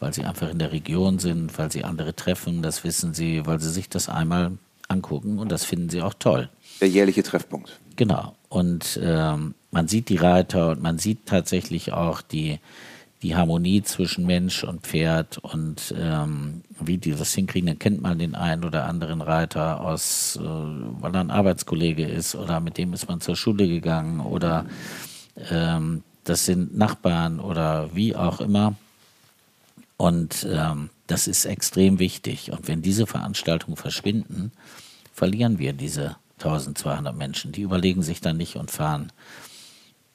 weil sie einfach in der Region sind, weil sie andere treffen, das wissen sie, weil sie sich das einmal angucken und das finden sie auch toll. Der jährliche Treffpunkt. Genau. Und ähm, man sieht die Reiter und man sieht tatsächlich auch die, die Harmonie zwischen Mensch und Pferd und ähm, wie die das hinkriegen, dann kennt man den einen oder anderen Reiter aus, äh, weil er ein Arbeitskollege ist oder mit dem ist man zur Schule gegangen oder ähm, das sind Nachbarn oder wie auch immer. Und ähm, das ist extrem wichtig. Und wenn diese Veranstaltungen verschwinden, verlieren wir diese 1200 Menschen. Die überlegen sich dann nicht und fahren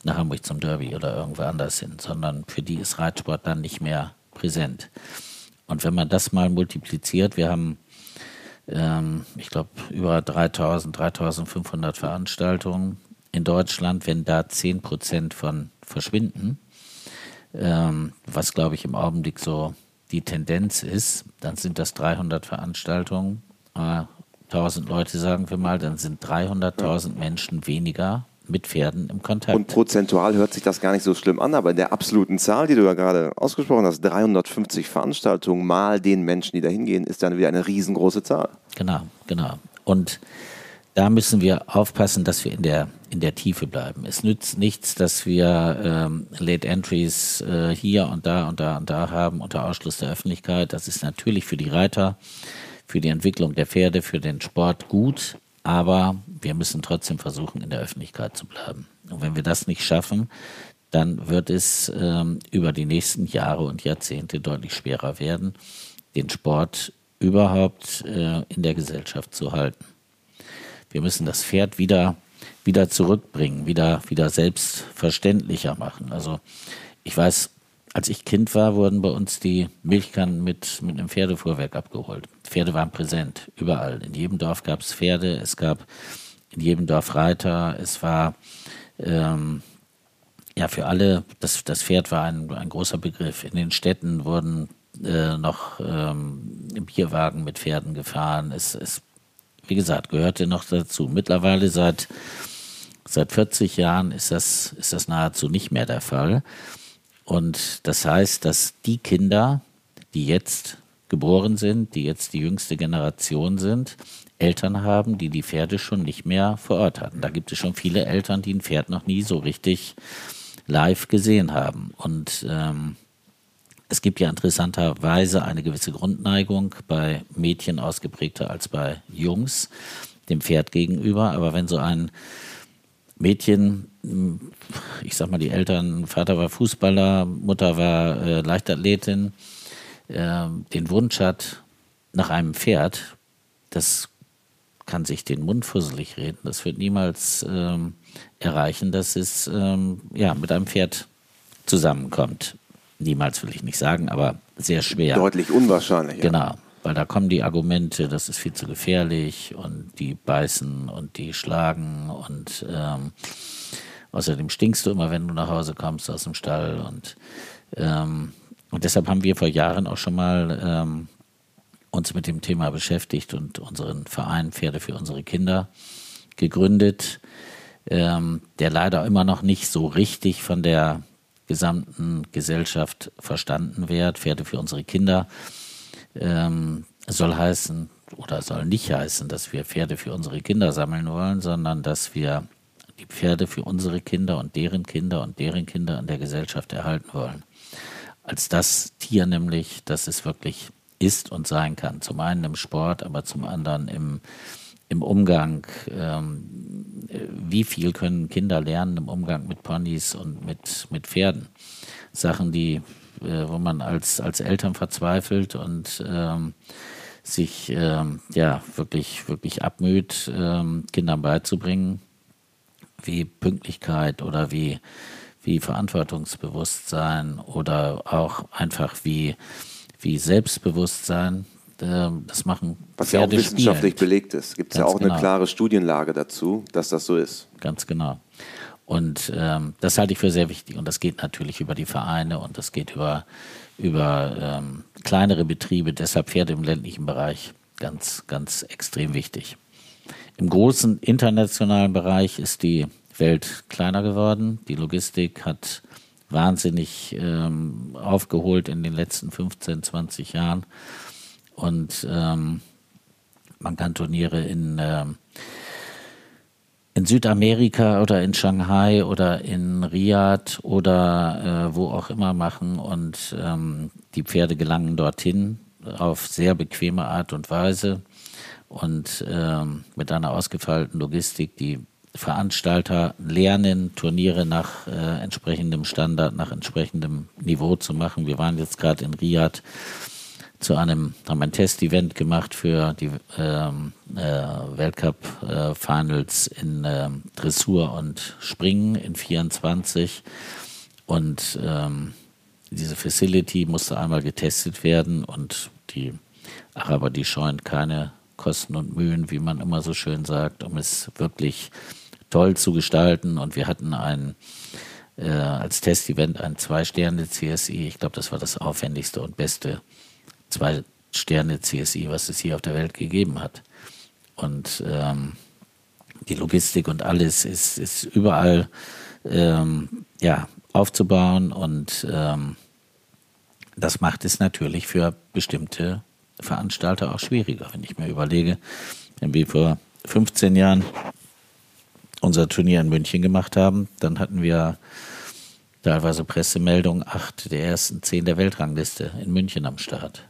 nach Hamburg zum Derby oder irgendwo anders hin, sondern für die ist Reitsport dann nicht mehr präsent. Und wenn man das mal multipliziert, wir haben, ähm, ich glaube, über 3000, 3500 Veranstaltungen in Deutschland, wenn da 10 Prozent von verschwinden, ähm, was glaube ich im Augenblick so die Tendenz ist, dann sind das 300 Veranstaltungen, äh, 1000 Leute sagen wir mal, dann sind 300.000 ja. Menschen weniger mit Pferden im Kontakt. Und prozentual hört sich das gar nicht so schlimm an, aber in der absoluten Zahl, die du ja gerade ausgesprochen hast, 350 Veranstaltungen mal den Menschen, die da hingehen, ist dann wieder eine riesengroße Zahl. Genau, genau. Und da müssen wir aufpassen, dass wir in der in der Tiefe bleiben. Es nützt nichts, dass wir ähm, Late Entries äh, hier und da und da und da haben unter Ausschluss der Öffentlichkeit. Das ist natürlich für die Reiter, für die Entwicklung der Pferde, für den Sport gut, aber wir müssen trotzdem versuchen, in der Öffentlichkeit zu bleiben. Und wenn wir das nicht schaffen, dann wird es ähm, über die nächsten Jahre und Jahrzehnte deutlich schwerer werden, den Sport überhaupt äh, in der Gesellschaft zu halten. Wir müssen das Pferd wieder wieder zurückbringen, wieder, wieder selbstverständlicher machen. Also ich weiß, als ich Kind war, wurden bei uns die Milchkannen mit, mit einem Pferdefuhrwerk abgeholt. Pferde waren präsent, überall. In jedem Dorf gab es Pferde, es gab in jedem Dorf Reiter, es war ähm, ja für alle, das, das Pferd war ein, ein großer Begriff. In den Städten wurden äh, noch ähm, Bierwagen mit Pferden gefahren. Es, es, wie gesagt, gehörte noch dazu. Mittlerweile seit Seit 40 Jahren ist das, ist das nahezu nicht mehr der Fall. Und das heißt, dass die Kinder, die jetzt geboren sind, die jetzt die jüngste Generation sind, Eltern haben, die die Pferde schon nicht mehr vor Ort hatten. Da gibt es schon viele Eltern, die ein Pferd noch nie so richtig live gesehen haben. Und ähm, es gibt ja interessanterweise eine gewisse Grundneigung bei Mädchen ausgeprägter als bei Jungs dem Pferd gegenüber. Aber wenn so ein Mädchen, ich sag mal, die Eltern, Vater war Fußballer, Mutter war äh, Leichtathletin, äh, den Wunsch hat nach einem Pferd, das kann sich den Mund fusselig reden. Das wird niemals ähm, erreichen, dass es ähm, ja, mit einem Pferd zusammenkommt. Niemals will ich nicht sagen, aber sehr schwer. Deutlich unwahrscheinlich. Ja. Genau weil da kommen die Argumente, das ist viel zu gefährlich und die beißen und die schlagen und ähm, außerdem stinkst du immer, wenn du nach Hause kommst aus dem Stall und ähm, und deshalb haben wir vor Jahren auch schon mal ähm, uns mit dem Thema beschäftigt und unseren Verein Pferde für unsere Kinder gegründet, ähm, der leider immer noch nicht so richtig von der gesamten Gesellschaft verstanden wird. Pferde für unsere Kinder ähm, soll heißen oder soll nicht heißen, dass wir Pferde für unsere Kinder sammeln wollen, sondern dass wir die Pferde für unsere Kinder und deren Kinder und deren Kinder in der Gesellschaft erhalten wollen. Als das Tier nämlich, das es wirklich ist und sein kann. Zum einen im Sport, aber zum anderen im, im Umgang. Ähm, wie viel können Kinder lernen im Umgang mit Ponys und mit, mit Pferden? Sachen, die äh, wo man als, als Eltern verzweifelt und ähm, sich ähm, ja wirklich, wirklich abmüht, ähm, Kindern beizubringen, wie Pünktlichkeit oder wie, wie Verantwortungsbewusstsein oder auch einfach wie, wie Selbstbewusstsein. Äh, das machen Was ja auch wissenschaftlich spielend. belegt ist. Gibt es ja auch genau. eine klare Studienlage dazu, dass das so ist. Ganz genau. Und ähm, das halte ich für sehr wichtig. Und das geht natürlich über die Vereine und das geht über, über ähm, kleinere Betriebe. Deshalb Pferde im ländlichen Bereich ganz, ganz extrem wichtig. Im großen internationalen Bereich ist die Welt kleiner geworden. Die Logistik hat wahnsinnig ähm, aufgeholt in den letzten 15, 20 Jahren. Und ähm, man kann Turniere in ähm, in Südamerika oder in Shanghai oder in Riyadh oder äh, wo auch immer machen und ähm, die Pferde gelangen dorthin auf sehr bequeme Art und Weise und ähm, mit einer ausgefeilten Logistik. Die Veranstalter lernen, Turniere nach äh, entsprechendem Standard, nach entsprechendem Niveau zu machen. Wir waren jetzt gerade in Riyadh zu einem, haben ein Test-Event gemacht für die ähm, äh, Weltcup-Finals äh, in äh, Dressur und Springen in 24. Und ähm, diese Facility musste einmal getestet werden und die Araber, die scheuen keine Kosten und Mühen, wie man immer so schön sagt, um es wirklich toll zu gestalten. Und wir hatten ein äh, als Testevent ein Zwei-Sterne-CSI. Ich glaube, das war das aufwendigste und beste zwei Sterne CSI, was es hier auf der Welt gegeben hat. Und ähm, die Logistik und alles ist, ist überall ähm, ja, aufzubauen und ähm, das macht es natürlich für bestimmte Veranstalter auch schwieriger. Wenn ich mir überlege, wenn wir vor 15 Jahren unser Turnier in München gemacht haben, dann hatten wir teilweise Pressemeldungen, acht der ersten zehn der Weltrangliste in München am Start.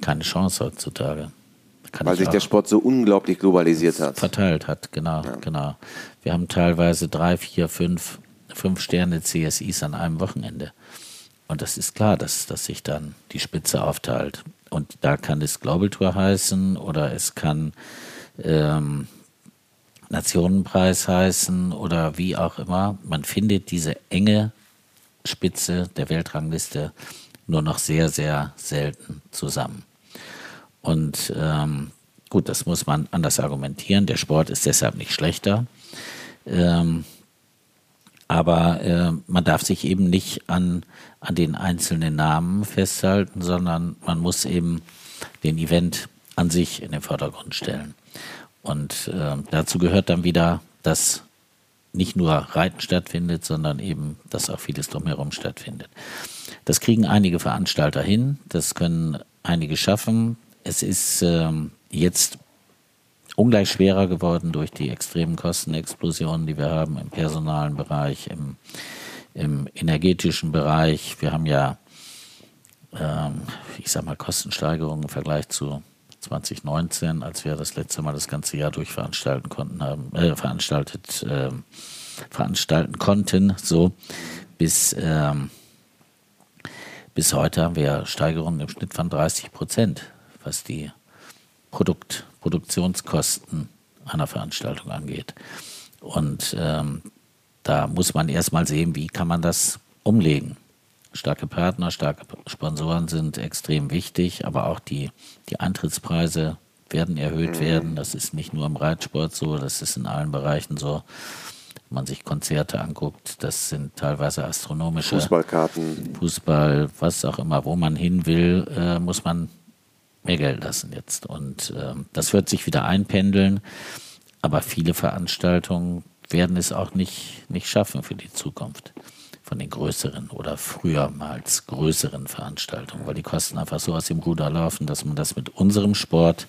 Keine Chance heutzutage. Kann Weil sich der Sport so unglaublich globalisiert hat. Verteilt hat, genau, ja. genau. Wir haben teilweise drei, vier, fünf, fünf Sterne CSIs an einem Wochenende. Und das ist klar, dass, dass sich dann die Spitze aufteilt. Und da kann es Global Tour heißen oder es kann ähm, Nationenpreis heißen oder wie auch immer. Man findet diese enge Spitze der Weltrangliste nur noch sehr, sehr selten zusammen. Und ähm, gut, das muss man anders argumentieren. Der Sport ist deshalb nicht schlechter. Ähm, aber äh, man darf sich eben nicht an, an den einzelnen Namen festhalten, sondern man muss eben den Event an sich in den Vordergrund stellen. Und äh, dazu gehört dann wieder, dass nicht nur Reiten stattfindet, sondern eben, dass auch vieles drumherum stattfindet. Das kriegen einige Veranstalter hin, das können einige schaffen. Es ist äh, jetzt ungleich schwerer geworden durch die extremen Kostenexplosionen, die wir haben im personalen Bereich, im, im energetischen Bereich. Wir haben ja, ähm, ich sag mal, Kostensteigerungen im Vergleich zu 2019, als wir das letzte Mal das ganze Jahr durchveranstalten konnten, haben, äh, veranstaltet, äh, veranstalten konnten, so bis, ähm, bis heute haben wir Steigerungen im Schnitt von 30 Prozent, was die Produkt, Produktionskosten einer Veranstaltung angeht. Und ähm, da muss man erstmal sehen, wie kann man das umlegen. Starke Partner, starke Sponsoren sind extrem wichtig, aber auch die, die Eintrittspreise werden erhöht mhm. werden. Das ist nicht nur im Reitsport so, das ist in allen Bereichen so. Wenn man sich Konzerte anguckt, das sind teilweise astronomische Fußballkarten. Fußball, was auch immer, wo man hin will, äh, muss man mehr Geld lassen jetzt. Und äh, das wird sich wieder einpendeln. Aber viele Veranstaltungen werden es auch nicht, nicht schaffen für die Zukunft von den größeren oder frühermals größeren Veranstaltungen, weil die Kosten einfach so aus dem Ruder laufen, dass man das mit unserem Sport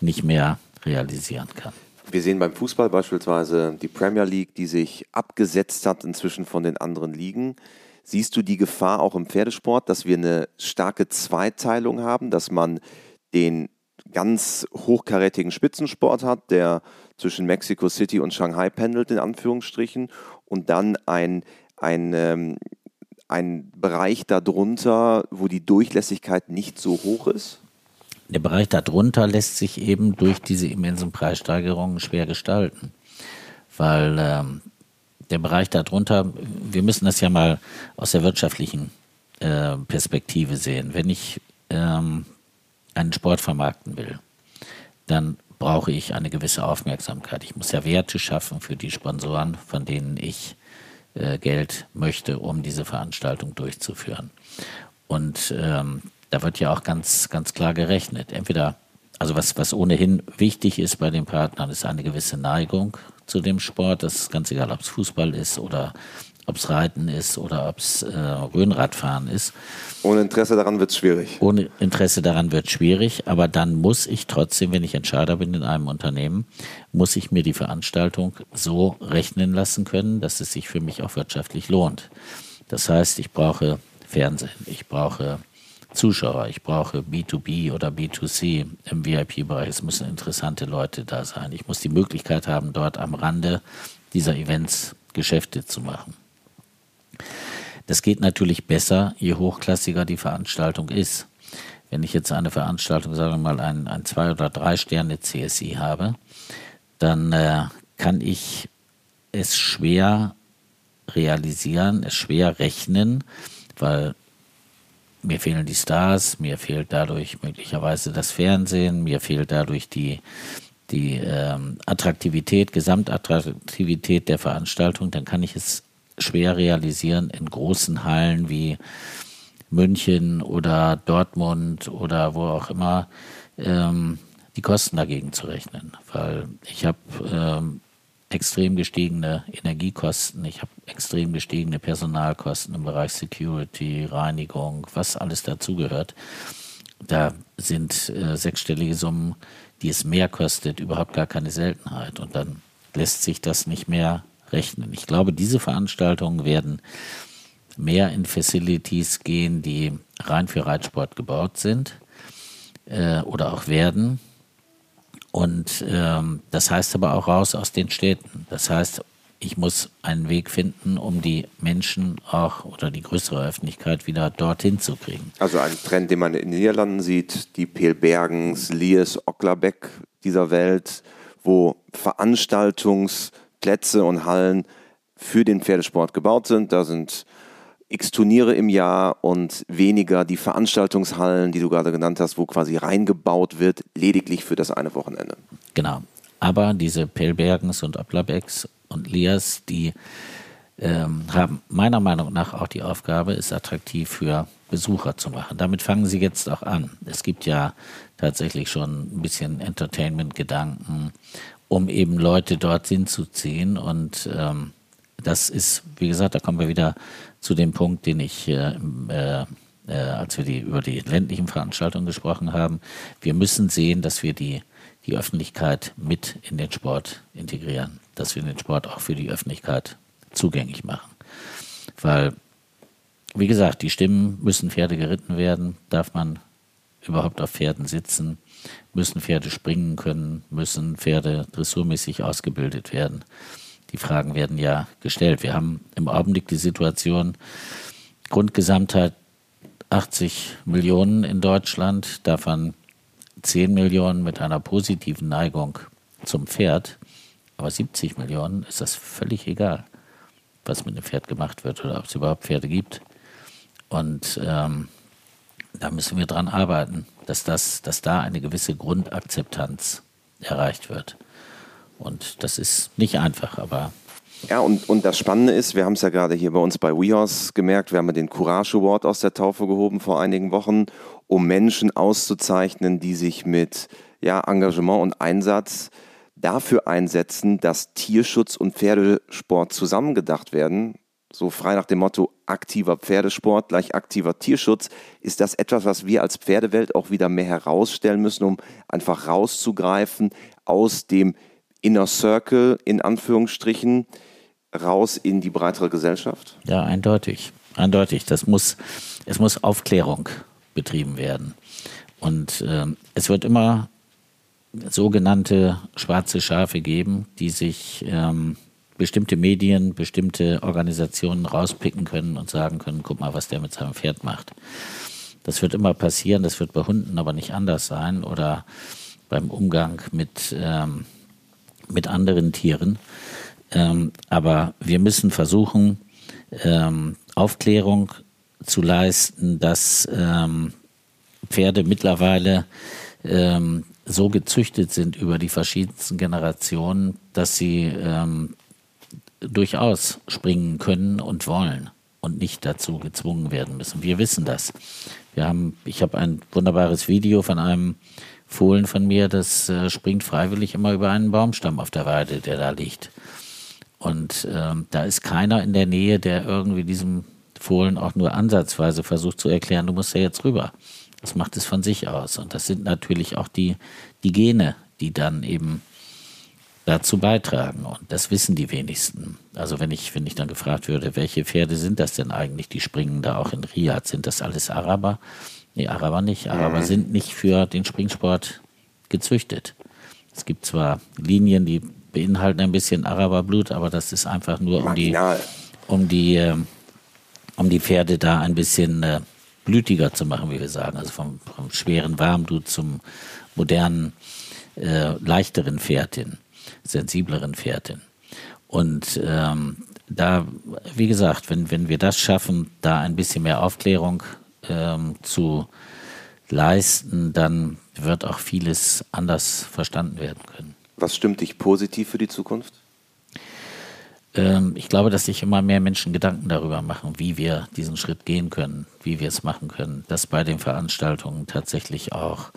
nicht mehr realisieren kann. Wir sehen beim Fußball beispielsweise die Premier League, die sich abgesetzt hat inzwischen von den anderen Ligen. Siehst du die Gefahr auch im Pferdesport, dass wir eine starke Zweiteilung haben, dass man den ganz hochkarätigen Spitzensport hat, der zwischen Mexico City und Shanghai pendelt, in Anführungsstrichen, und dann ein, ein, ähm, ein Bereich darunter, wo die Durchlässigkeit nicht so hoch ist? Der Bereich darunter lässt sich eben durch diese immensen Preissteigerungen schwer gestalten, weil ähm, der Bereich darunter, wir müssen das ja mal aus der wirtschaftlichen äh, Perspektive sehen. Wenn ich ähm, einen Sport vermarkten will, dann brauche ich eine gewisse Aufmerksamkeit. Ich muss ja Werte schaffen für die Sponsoren, von denen ich äh, Geld möchte, um diese Veranstaltung durchzuführen. Und ähm, da wird ja auch ganz, ganz klar gerechnet. Entweder, also was, was ohnehin wichtig ist bei den Partnern, ist eine gewisse Neigung zu dem Sport. Das ist ganz egal, ob es Fußball ist oder ob es Reiten ist oder ob es äh, Röhnradfahren ist. Ohne Interesse daran wird es schwierig. Ohne Interesse daran wird es schwierig, aber dann muss ich trotzdem, wenn ich Entscheider bin in einem Unternehmen, muss ich mir die Veranstaltung so rechnen lassen können, dass es sich für mich auch wirtschaftlich lohnt. Das heißt, ich brauche Fernsehen, ich brauche Zuschauer, ich brauche B2B oder B2C im VIP-Bereich. Es müssen interessante Leute da sein. Ich muss die Möglichkeit haben, dort am Rande dieser Events Geschäfte zu machen. Das geht natürlich besser, je hochklassiger die Veranstaltung ist. Wenn ich jetzt eine Veranstaltung, sagen wir mal, ein, ein zwei oder drei Sterne CSI habe, dann äh, kann ich es schwer realisieren, es schwer rechnen, weil mir fehlen die Stars, mir fehlt dadurch möglicherweise das Fernsehen, mir fehlt dadurch die, die ähm, Attraktivität, Gesamtattraktivität der Veranstaltung, dann kann ich es schwer realisieren in großen Hallen wie München oder Dortmund oder wo auch immer ähm, die Kosten dagegen zu rechnen. Weil ich habe ähm, extrem gestiegene Energiekosten, ich habe extrem gestiegene Personalkosten im Bereich Security, Reinigung, was alles dazugehört. Da sind äh, sechsstellige Summen, die es mehr kostet, überhaupt gar keine Seltenheit. Und dann lässt sich das nicht mehr rechnen. Ich glaube, diese Veranstaltungen werden mehr in Facilities gehen, die rein für Reitsport gebaut sind äh, oder auch werden. Und ähm, das heißt aber auch raus aus den Städten. Das heißt, ich muss einen Weg finden, um die Menschen auch oder die größere Öffentlichkeit wieder dorthin zu kriegen. Also ein Trend, den man in den Niederlanden sieht, die Pelbergens, Lies, Ocklerbeck dieser Welt, wo Veranstaltungsplätze und Hallen für den Pferdesport gebaut sind. Da sind x Turniere im Jahr und weniger die Veranstaltungshallen, die du gerade genannt hast, wo quasi reingebaut wird, lediglich für das eine Wochenende. Genau. Aber diese Pelbergens und Oplabecks und Lias, die ähm, haben meiner Meinung nach auch die Aufgabe, es attraktiv für Besucher zu machen. Damit fangen sie jetzt auch an. Es gibt ja tatsächlich schon ein bisschen Entertainment-Gedanken, um eben Leute dorthin zu ziehen. Und ähm, das ist, wie gesagt, da kommen wir wieder zu dem Punkt, den ich, äh, äh, äh, als wir die, über die ländlichen Veranstaltungen gesprochen haben. Wir müssen sehen, dass wir die, die Öffentlichkeit mit in den Sport integrieren, dass wir den Sport auch für die Öffentlichkeit zugänglich machen. Weil, wie gesagt, die Stimmen müssen Pferde geritten werden, darf man überhaupt auf Pferden sitzen, müssen Pferde springen können, müssen Pferde dressurmäßig ausgebildet werden. Die Fragen werden ja gestellt. Wir haben im Augenblick die Situation, Grundgesamtheit 80 Millionen in Deutschland, davon 10 Millionen mit einer positiven Neigung zum Pferd, aber 70 Millionen ist das völlig egal, was mit dem Pferd gemacht wird oder ob es überhaupt Pferde gibt. Und ähm, da müssen wir dran arbeiten, dass, das, dass da eine gewisse Grundakzeptanz erreicht wird. Und das ist nicht einfach, aber. Ja, und, und das Spannende ist, wir haben es ja gerade hier bei uns bei WeHorse gemerkt, wir haben den Courage Award aus der Taufe gehoben vor einigen Wochen, um Menschen auszuzeichnen, die sich mit ja, Engagement und Einsatz dafür einsetzen, dass Tierschutz und Pferdesport zusammengedacht werden. So frei nach dem Motto aktiver Pferdesport gleich aktiver Tierschutz, ist das etwas, was wir als Pferdewelt auch wieder mehr herausstellen müssen, um einfach rauszugreifen aus dem Inner Circle in Anführungsstrichen raus in die breitere Gesellschaft? Ja, eindeutig. Eindeutig. Das muss, es muss Aufklärung betrieben werden. Und äh, es wird immer sogenannte schwarze Schafe geben, die sich ähm, bestimmte Medien, bestimmte Organisationen rauspicken können und sagen können, guck mal, was der mit seinem Pferd macht. Das wird immer passieren, das wird bei Hunden aber nicht anders sein oder beim Umgang mit ähm, mit anderen Tieren. Ähm, aber wir müssen versuchen, ähm, Aufklärung zu leisten, dass ähm, Pferde mittlerweile ähm, so gezüchtet sind über die verschiedensten Generationen, dass sie ähm, durchaus springen können und wollen und nicht dazu gezwungen werden müssen. Wir wissen das. Wir haben, ich habe ein wunderbares Video von einem Fohlen von mir, das äh, springt freiwillig immer über einen Baumstamm auf der Weide, der da liegt. Und ähm, da ist keiner in der Nähe, der irgendwie diesem Fohlen auch nur ansatzweise versucht zu erklären, du musst ja jetzt rüber. Das macht es von sich aus. Und das sind natürlich auch die, die Gene, die dann eben dazu beitragen. Und das wissen die wenigsten. Also wenn ich, wenn ich dann gefragt würde, welche Pferde sind das denn eigentlich, die springen da auch in Riyadh, sind das alles Araber? Nee, Araber nicht. Araber mhm. sind nicht für den Springsport gezüchtet. Es gibt zwar Linien, die beinhalten ein bisschen Araberblut, aber das ist einfach nur um die, um die, ähm, um die Pferde da ein bisschen äh, blütiger zu machen, wie wir sagen. Also vom, vom schweren Warmblut zum modernen, äh, leichteren Pferd hin, sensibleren Pferd hin. Und ähm, da, wie gesagt, wenn, wenn wir das schaffen, da ein bisschen mehr Aufklärung ähm, zu leisten, dann wird auch vieles anders verstanden werden können. Was stimmt dich positiv für die Zukunft? Ähm, ich glaube, dass sich immer mehr Menschen Gedanken darüber machen, wie wir diesen Schritt gehen können, wie wir es machen können, dass bei den Veranstaltungen tatsächlich auch,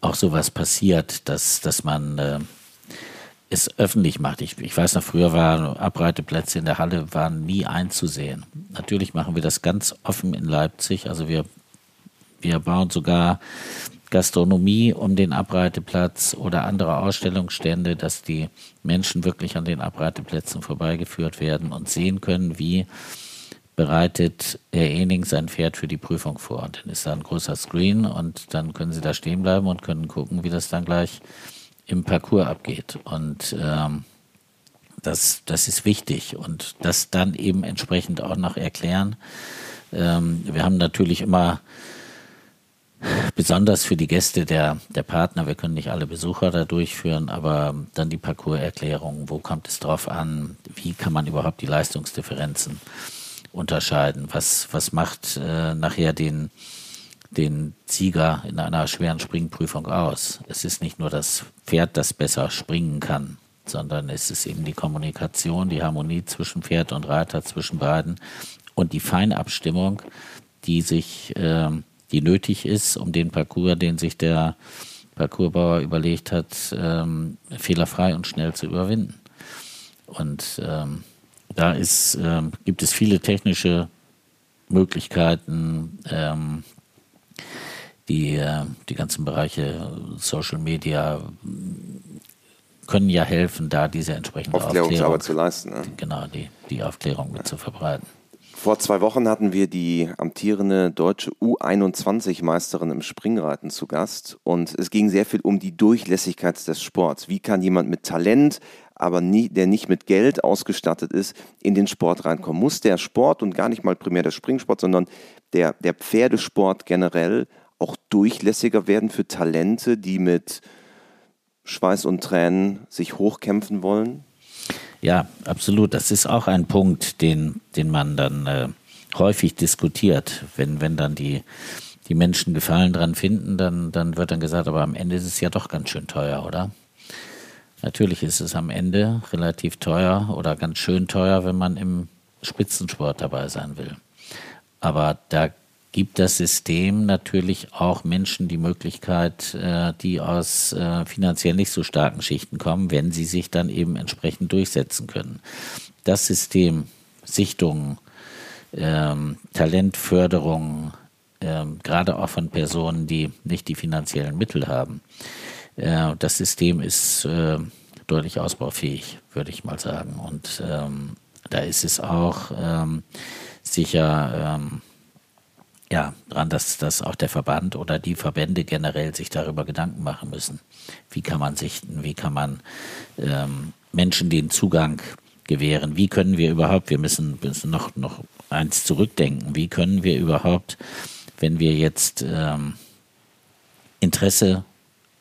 auch sowas passiert, dass, dass man äh, es öffentlich macht. Ich, ich weiß noch, früher waren Abreiteplätze in der Halle waren nie einzusehen. Natürlich machen wir das ganz offen in Leipzig. Also wir, wir bauen sogar Gastronomie um den Abreiteplatz oder andere Ausstellungsstände, dass die Menschen wirklich an den Abreiteplätzen vorbeigeführt werden und sehen können, wie bereitet Herr Ening sein Pferd für die Prüfung vor. Und dann ist da ein großer Screen und dann können Sie da stehen bleiben und können gucken, wie das dann gleich im Parcours abgeht. Und ähm, das, das ist wichtig und das dann eben entsprechend auch noch erklären. Ähm, wir haben natürlich immer besonders für die Gäste der, der Partner, wir können nicht alle Besucher da durchführen, aber dann die Parcourserklärung, wo kommt es drauf an, wie kann man überhaupt die Leistungsdifferenzen unterscheiden, was, was macht äh, nachher den, den Sieger in einer schweren Springprüfung aus. Es ist nicht nur das Pferd, das besser springen kann, sondern es ist eben die Kommunikation, die Harmonie zwischen Pferd und Reiter, zwischen beiden und die Feinabstimmung, die sich äh, die nötig ist, um den Parcours, den sich der Parcoursbauer überlegt hat, ähm, fehlerfrei und schnell zu überwinden. Und ähm, da ist, ähm, gibt es viele technische Möglichkeiten, ähm, die, äh, die ganzen Bereiche Social Media können ja helfen, da diese entsprechende Aufklärungsarbeit Aufklärung, zu leisten. Ne? Genau, die, die Aufklärung mit zu verbreiten. Vor zwei Wochen hatten wir die amtierende deutsche U21-Meisterin im Springreiten zu Gast und es ging sehr viel um die Durchlässigkeit des Sports. Wie kann jemand mit Talent, aber nie, der nicht mit Geld ausgestattet ist, in den Sport reinkommen? Muss der Sport und gar nicht mal primär der Springsport, sondern der, der Pferdesport generell auch durchlässiger werden für Talente, die mit Schweiß und Tränen sich hochkämpfen wollen? Ja, absolut. Das ist auch ein Punkt, den, den man dann äh, häufig diskutiert. Wenn, wenn dann die, die Menschen Gefallen dran finden, dann, dann wird dann gesagt, aber am Ende ist es ja doch ganz schön teuer, oder? Natürlich ist es am Ende relativ teuer oder ganz schön teuer, wenn man im Spitzensport dabei sein will. Aber da gibt das System natürlich auch Menschen die Möglichkeit, äh, die aus äh, finanziell nicht so starken Schichten kommen, wenn sie sich dann eben entsprechend durchsetzen können. Das System Sichtungen, ähm, Talentförderung, ähm, gerade auch von Personen, die nicht die finanziellen Mittel haben. Äh, das System ist deutlich ausbaufähig, würde ich mal sagen. Und ähm, da ist es auch ähm, sicher ähm, ja, dran, dass, dass auch der Verband oder die Verbände generell sich darüber Gedanken machen müssen. Wie kann man sichten, wie kann man ähm, Menschen den Zugang gewähren? Wie können wir überhaupt, wir müssen, müssen noch, noch eins zurückdenken, wie können wir überhaupt, wenn wir jetzt ähm, Interesse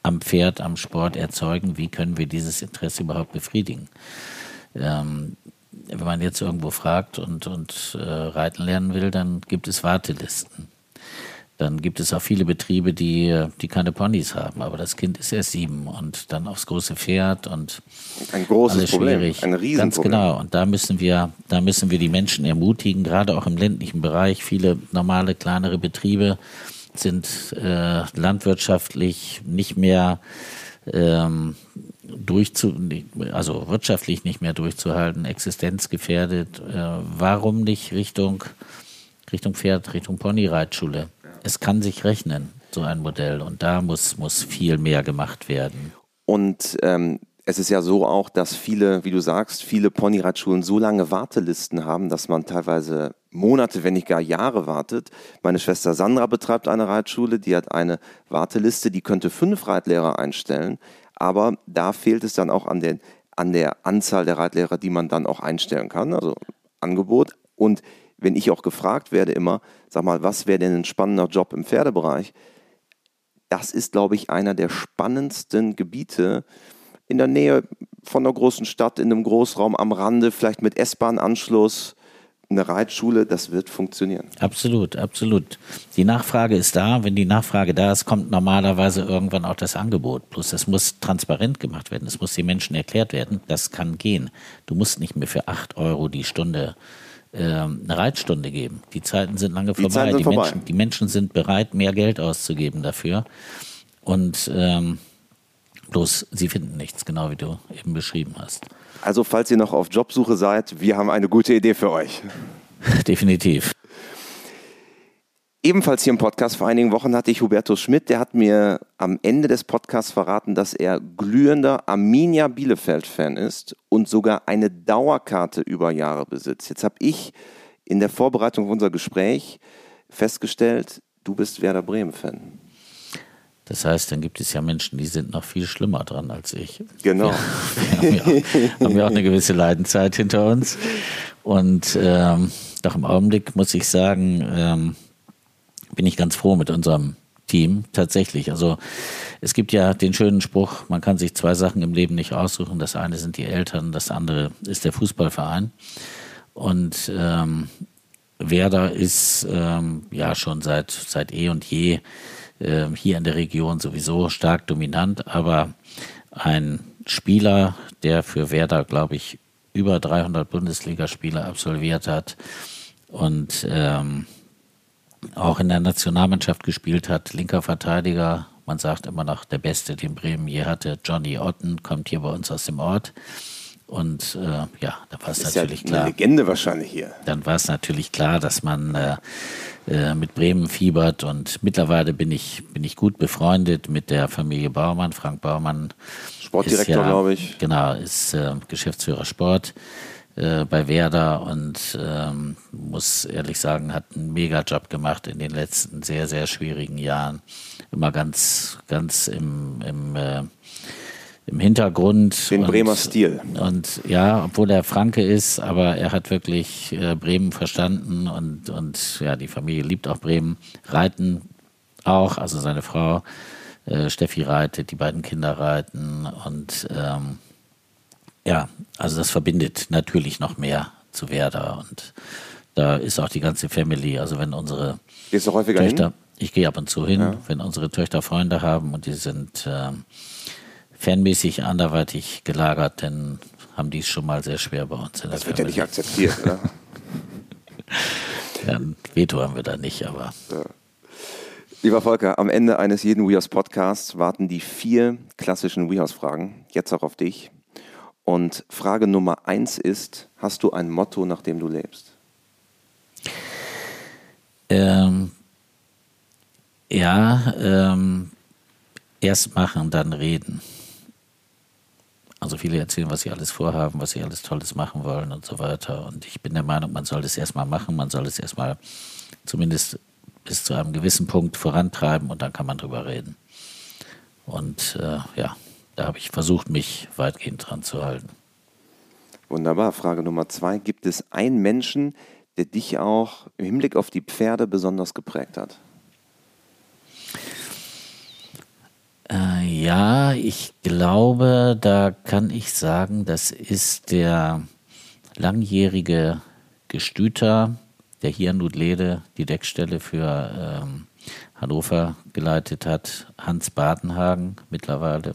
am Pferd, am Sport erzeugen, wie können wir dieses Interesse überhaupt befriedigen? Ähm, wenn man jetzt irgendwo fragt und, und äh, reiten lernen will, dann gibt es Wartelisten. Dann gibt es auch viele Betriebe, die, die keine Ponys haben, aber das Kind ist erst sieben und dann aufs große Pferd und ein großes alles Problem, schwierig. ein Riesenproblem. Ganz genau. Und da müssen wir, da müssen wir die Menschen ermutigen, gerade auch im ländlichen Bereich. Viele normale kleinere Betriebe sind äh, landwirtschaftlich nicht mehr ähm, durchzu, also wirtschaftlich nicht mehr durchzuhalten, existenzgefährdet. Äh, warum nicht Richtung, Richtung Pferd, Richtung Ponyreitschule? Es kann sich rechnen, so ein Modell. Und da muss, muss viel mehr gemacht werden. Und ähm, es ist ja so auch, dass viele, wie du sagst, viele Ponyreitschulen so lange Wartelisten haben, dass man teilweise Monate, wenn nicht gar Jahre wartet. Meine Schwester Sandra betreibt eine Reitschule, die hat eine Warteliste, die könnte fünf Reitlehrer einstellen aber da fehlt es dann auch an, den, an der Anzahl der Reitlehrer, die man dann auch einstellen kann, also Angebot. Und wenn ich auch gefragt werde immer, sag mal, was wäre denn ein spannender Job im Pferdebereich? Das ist, glaube ich, einer der spannendsten Gebiete in der Nähe von einer großen Stadt, in einem Großraum am Rande, vielleicht mit S-Bahn-Anschluss eine Reitschule, das wird funktionieren. Absolut, absolut. Die Nachfrage ist da. Wenn die Nachfrage da ist, kommt normalerweise irgendwann auch das Angebot. Plus, das muss transparent gemacht werden. Es muss den Menschen erklärt werden. Das kann gehen. Du musst nicht mehr für acht Euro die Stunde ähm, eine Reitstunde geben. Die Zeiten sind lange die vorbei. Die, vorbei. Menschen, die Menschen sind bereit, mehr Geld auszugeben dafür. Und ähm, bloß sie finden nichts, genau wie du eben beschrieben hast. Also falls ihr noch auf Jobsuche seid, wir haben eine gute Idee für euch. Definitiv. Ebenfalls hier im Podcast vor einigen Wochen hatte ich Hubertus Schmidt, der hat mir am Ende des Podcasts verraten, dass er glühender Arminia Bielefeld-Fan ist und sogar eine Dauerkarte über Jahre besitzt. Jetzt habe ich in der Vorbereitung auf unser Gespräch festgestellt, du bist Werder Bremen-Fan. Das heißt, dann gibt es ja Menschen, die sind noch viel schlimmer dran als ich. Genau. Wir, wir haben, ja, haben ja auch eine gewisse Leidenzeit hinter uns. Und ähm, doch im Augenblick muss ich sagen, ähm, bin ich ganz froh mit unserem Team tatsächlich. Also es gibt ja den schönen Spruch, man kann sich zwei Sachen im Leben nicht aussuchen. Das eine sind die Eltern, das andere ist der Fußballverein. Und ähm, Werder ist ähm, ja schon seit, seit eh und je äh, hier in der Region sowieso stark dominant, aber ein Spieler, der für Werder, glaube ich, über 300 Bundesligaspiele absolviert hat und ähm, auch in der Nationalmannschaft gespielt hat, linker Verteidiger. Man sagt immer noch der Beste, den Bremen je hatte. Johnny Otten kommt hier bei uns aus dem Ort. Und äh, ja, da war es natürlich ja klar. Eine Legende wahrscheinlich hier. Dann war es natürlich klar, dass man äh, äh, mit Bremen fiebert. Und mittlerweile bin ich, bin ich gut befreundet mit der Familie Baumann. Frank Baumann. Sportdirektor, ja, glaube ich. Genau, ist äh, Geschäftsführer Sport äh, bei Werder und ähm, muss ehrlich sagen, hat einen Mega-Job gemacht in den letzten sehr, sehr schwierigen Jahren. Immer ganz, ganz im, im, äh, im Hintergrund. Den und, Bremer Stil. Und ja, obwohl er Franke ist, aber er hat wirklich äh, Bremen verstanden und, und ja, die Familie liebt auch Bremen. Reiten auch, also seine Frau äh, Steffi reitet, die beiden Kinder reiten und ähm, ja, also das verbindet natürlich noch mehr zu Werder und da ist auch die ganze Family. Also wenn unsere Gehst du häufiger Töchter, hin? ich gehe ab und zu hin, Ja. wenn unsere Töchter Freunde haben und die sind ähm, fanmäßig anderweitig gelagert, dann haben die es schon mal sehr schwer bei uns in der Das wird ja nicht akzeptiert, oder? Ja, ein Veto haben wir da nicht, aber Lieber Volker, am Ende eines jeden WeHouse Podcasts warten die vier klassischen WeHouse Fragen. Jetzt auch auf dich. Und Frage Nummer eins ist: Hast du ein Motto, nach dem du lebst? Ähm, ja, ähm, erst machen, dann reden. Also viele erzählen, was sie alles vorhaben, was sie alles Tolles machen wollen und so weiter. Und ich bin der Meinung, man soll das erstmal machen, man soll es erstmal zumindest bis zu einem gewissen Punkt vorantreiben und dann kann man drüber reden. Und äh, ja, da habe ich versucht, mich weitgehend dran zu halten. Wunderbar. Frage Nummer zwei: Gibt es einen Menschen, der dich auch im Hinblick auf die Pferde besonders geprägt hat? Äh, ja, ich glaube, da kann ich sagen, das ist der langjährige Gestüter, der hier in Ludlede die Deckstelle für ähm, Hannover geleitet hat, Hans Badenhagen, mittlerweile,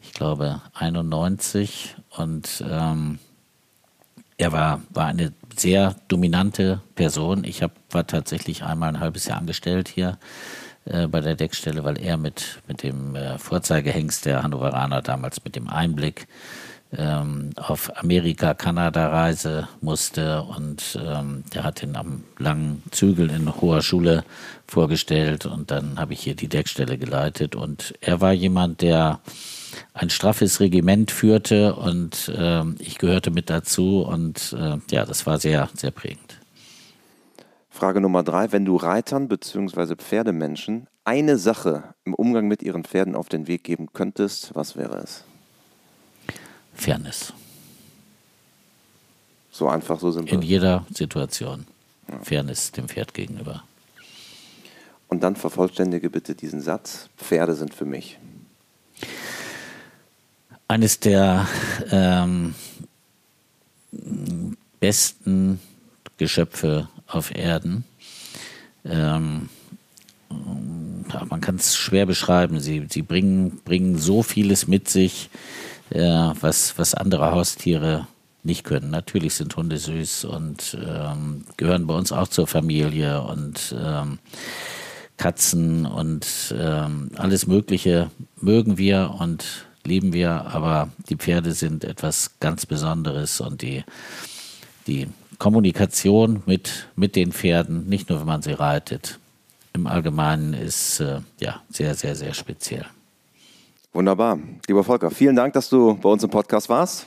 ich glaube, 91. Und ähm, er war, war eine sehr dominante Person. Ich hab, war tatsächlich einmal ein halbes Jahr angestellt hier äh, bei der Deckstelle, weil er mit, mit dem äh, Vorzeigehengst der Hannoveraner damals mit dem Einblick ähm, auf Amerika-Kanada-Reise musste und ähm, der hat ihn am langen Zügel in hoher Schule vorgestellt und dann habe ich hier die Deckstelle geleitet und er war jemand, der ein straffes Regiment führte und ähm, ich gehörte mit dazu und äh, ja, das war sehr, sehr prägend. Frage Nummer drei: Wenn du Reitern bzw. Pferdemenschen eine Sache im Umgang mit ihren Pferden auf den Weg geben könntest, was wäre es? Fairness. So einfach, so In simpel. jeder Situation. Fairness dem Pferd gegenüber. Und dann vervollständige bitte diesen Satz: Pferde sind für mich. Eines der ähm, besten Geschöpfe auf Erden. Ähm, man kann es schwer beschreiben. Sie, sie bringen, bringen so vieles mit sich, äh, was, was andere Haustiere nicht können. Natürlich sind Hunde süß und ähm, gehören bei uns auch zur Familie und ähm, Katzen und ähm, alles Mögliche mögen wir und lieben wir, aber die Pferde sind etwas ganz Besonderes und die, die Kommunikation mit, mit den Pferden, nicht nur wenn man sie reitet, im Allgemeinen ist äh, ja sehr, sehr, sehr speziell. Wunderbar. Lieber Volker, vielen Dank, dass du bei uns im Podcast warst.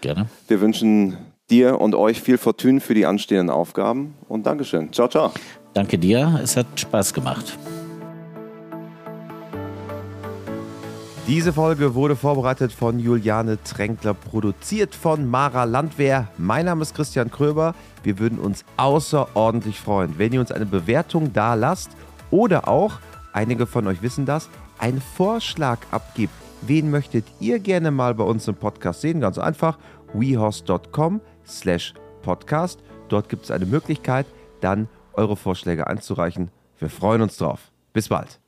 Gerne. Wir wünschen dir und euch viel Fortune für die anstehenden Aufgaben und Dankeschön. Ciao, ciao. Danke dir, es hat Spaß gemacht. Diese Folge wurde vorbereitet von Juliane Tränkler, produziert von Mara Landwehr. Mein Name ist Christian Kröber. Wir würden uns außerordentlich freuen, wenn ihr uns eine Bewertung da lasst oder auch, einige von euch wissen das, einen Vorschlag abgibt. Wen möchtet ihr gerne mal bei uns im Podcast sehen? Ganz einfach, wehorse.com slash podcast. Dort gibt es eine Möglichkeit, dann eure Vorschläge einzureichen. Wir freuen uns drauf. Bis bald.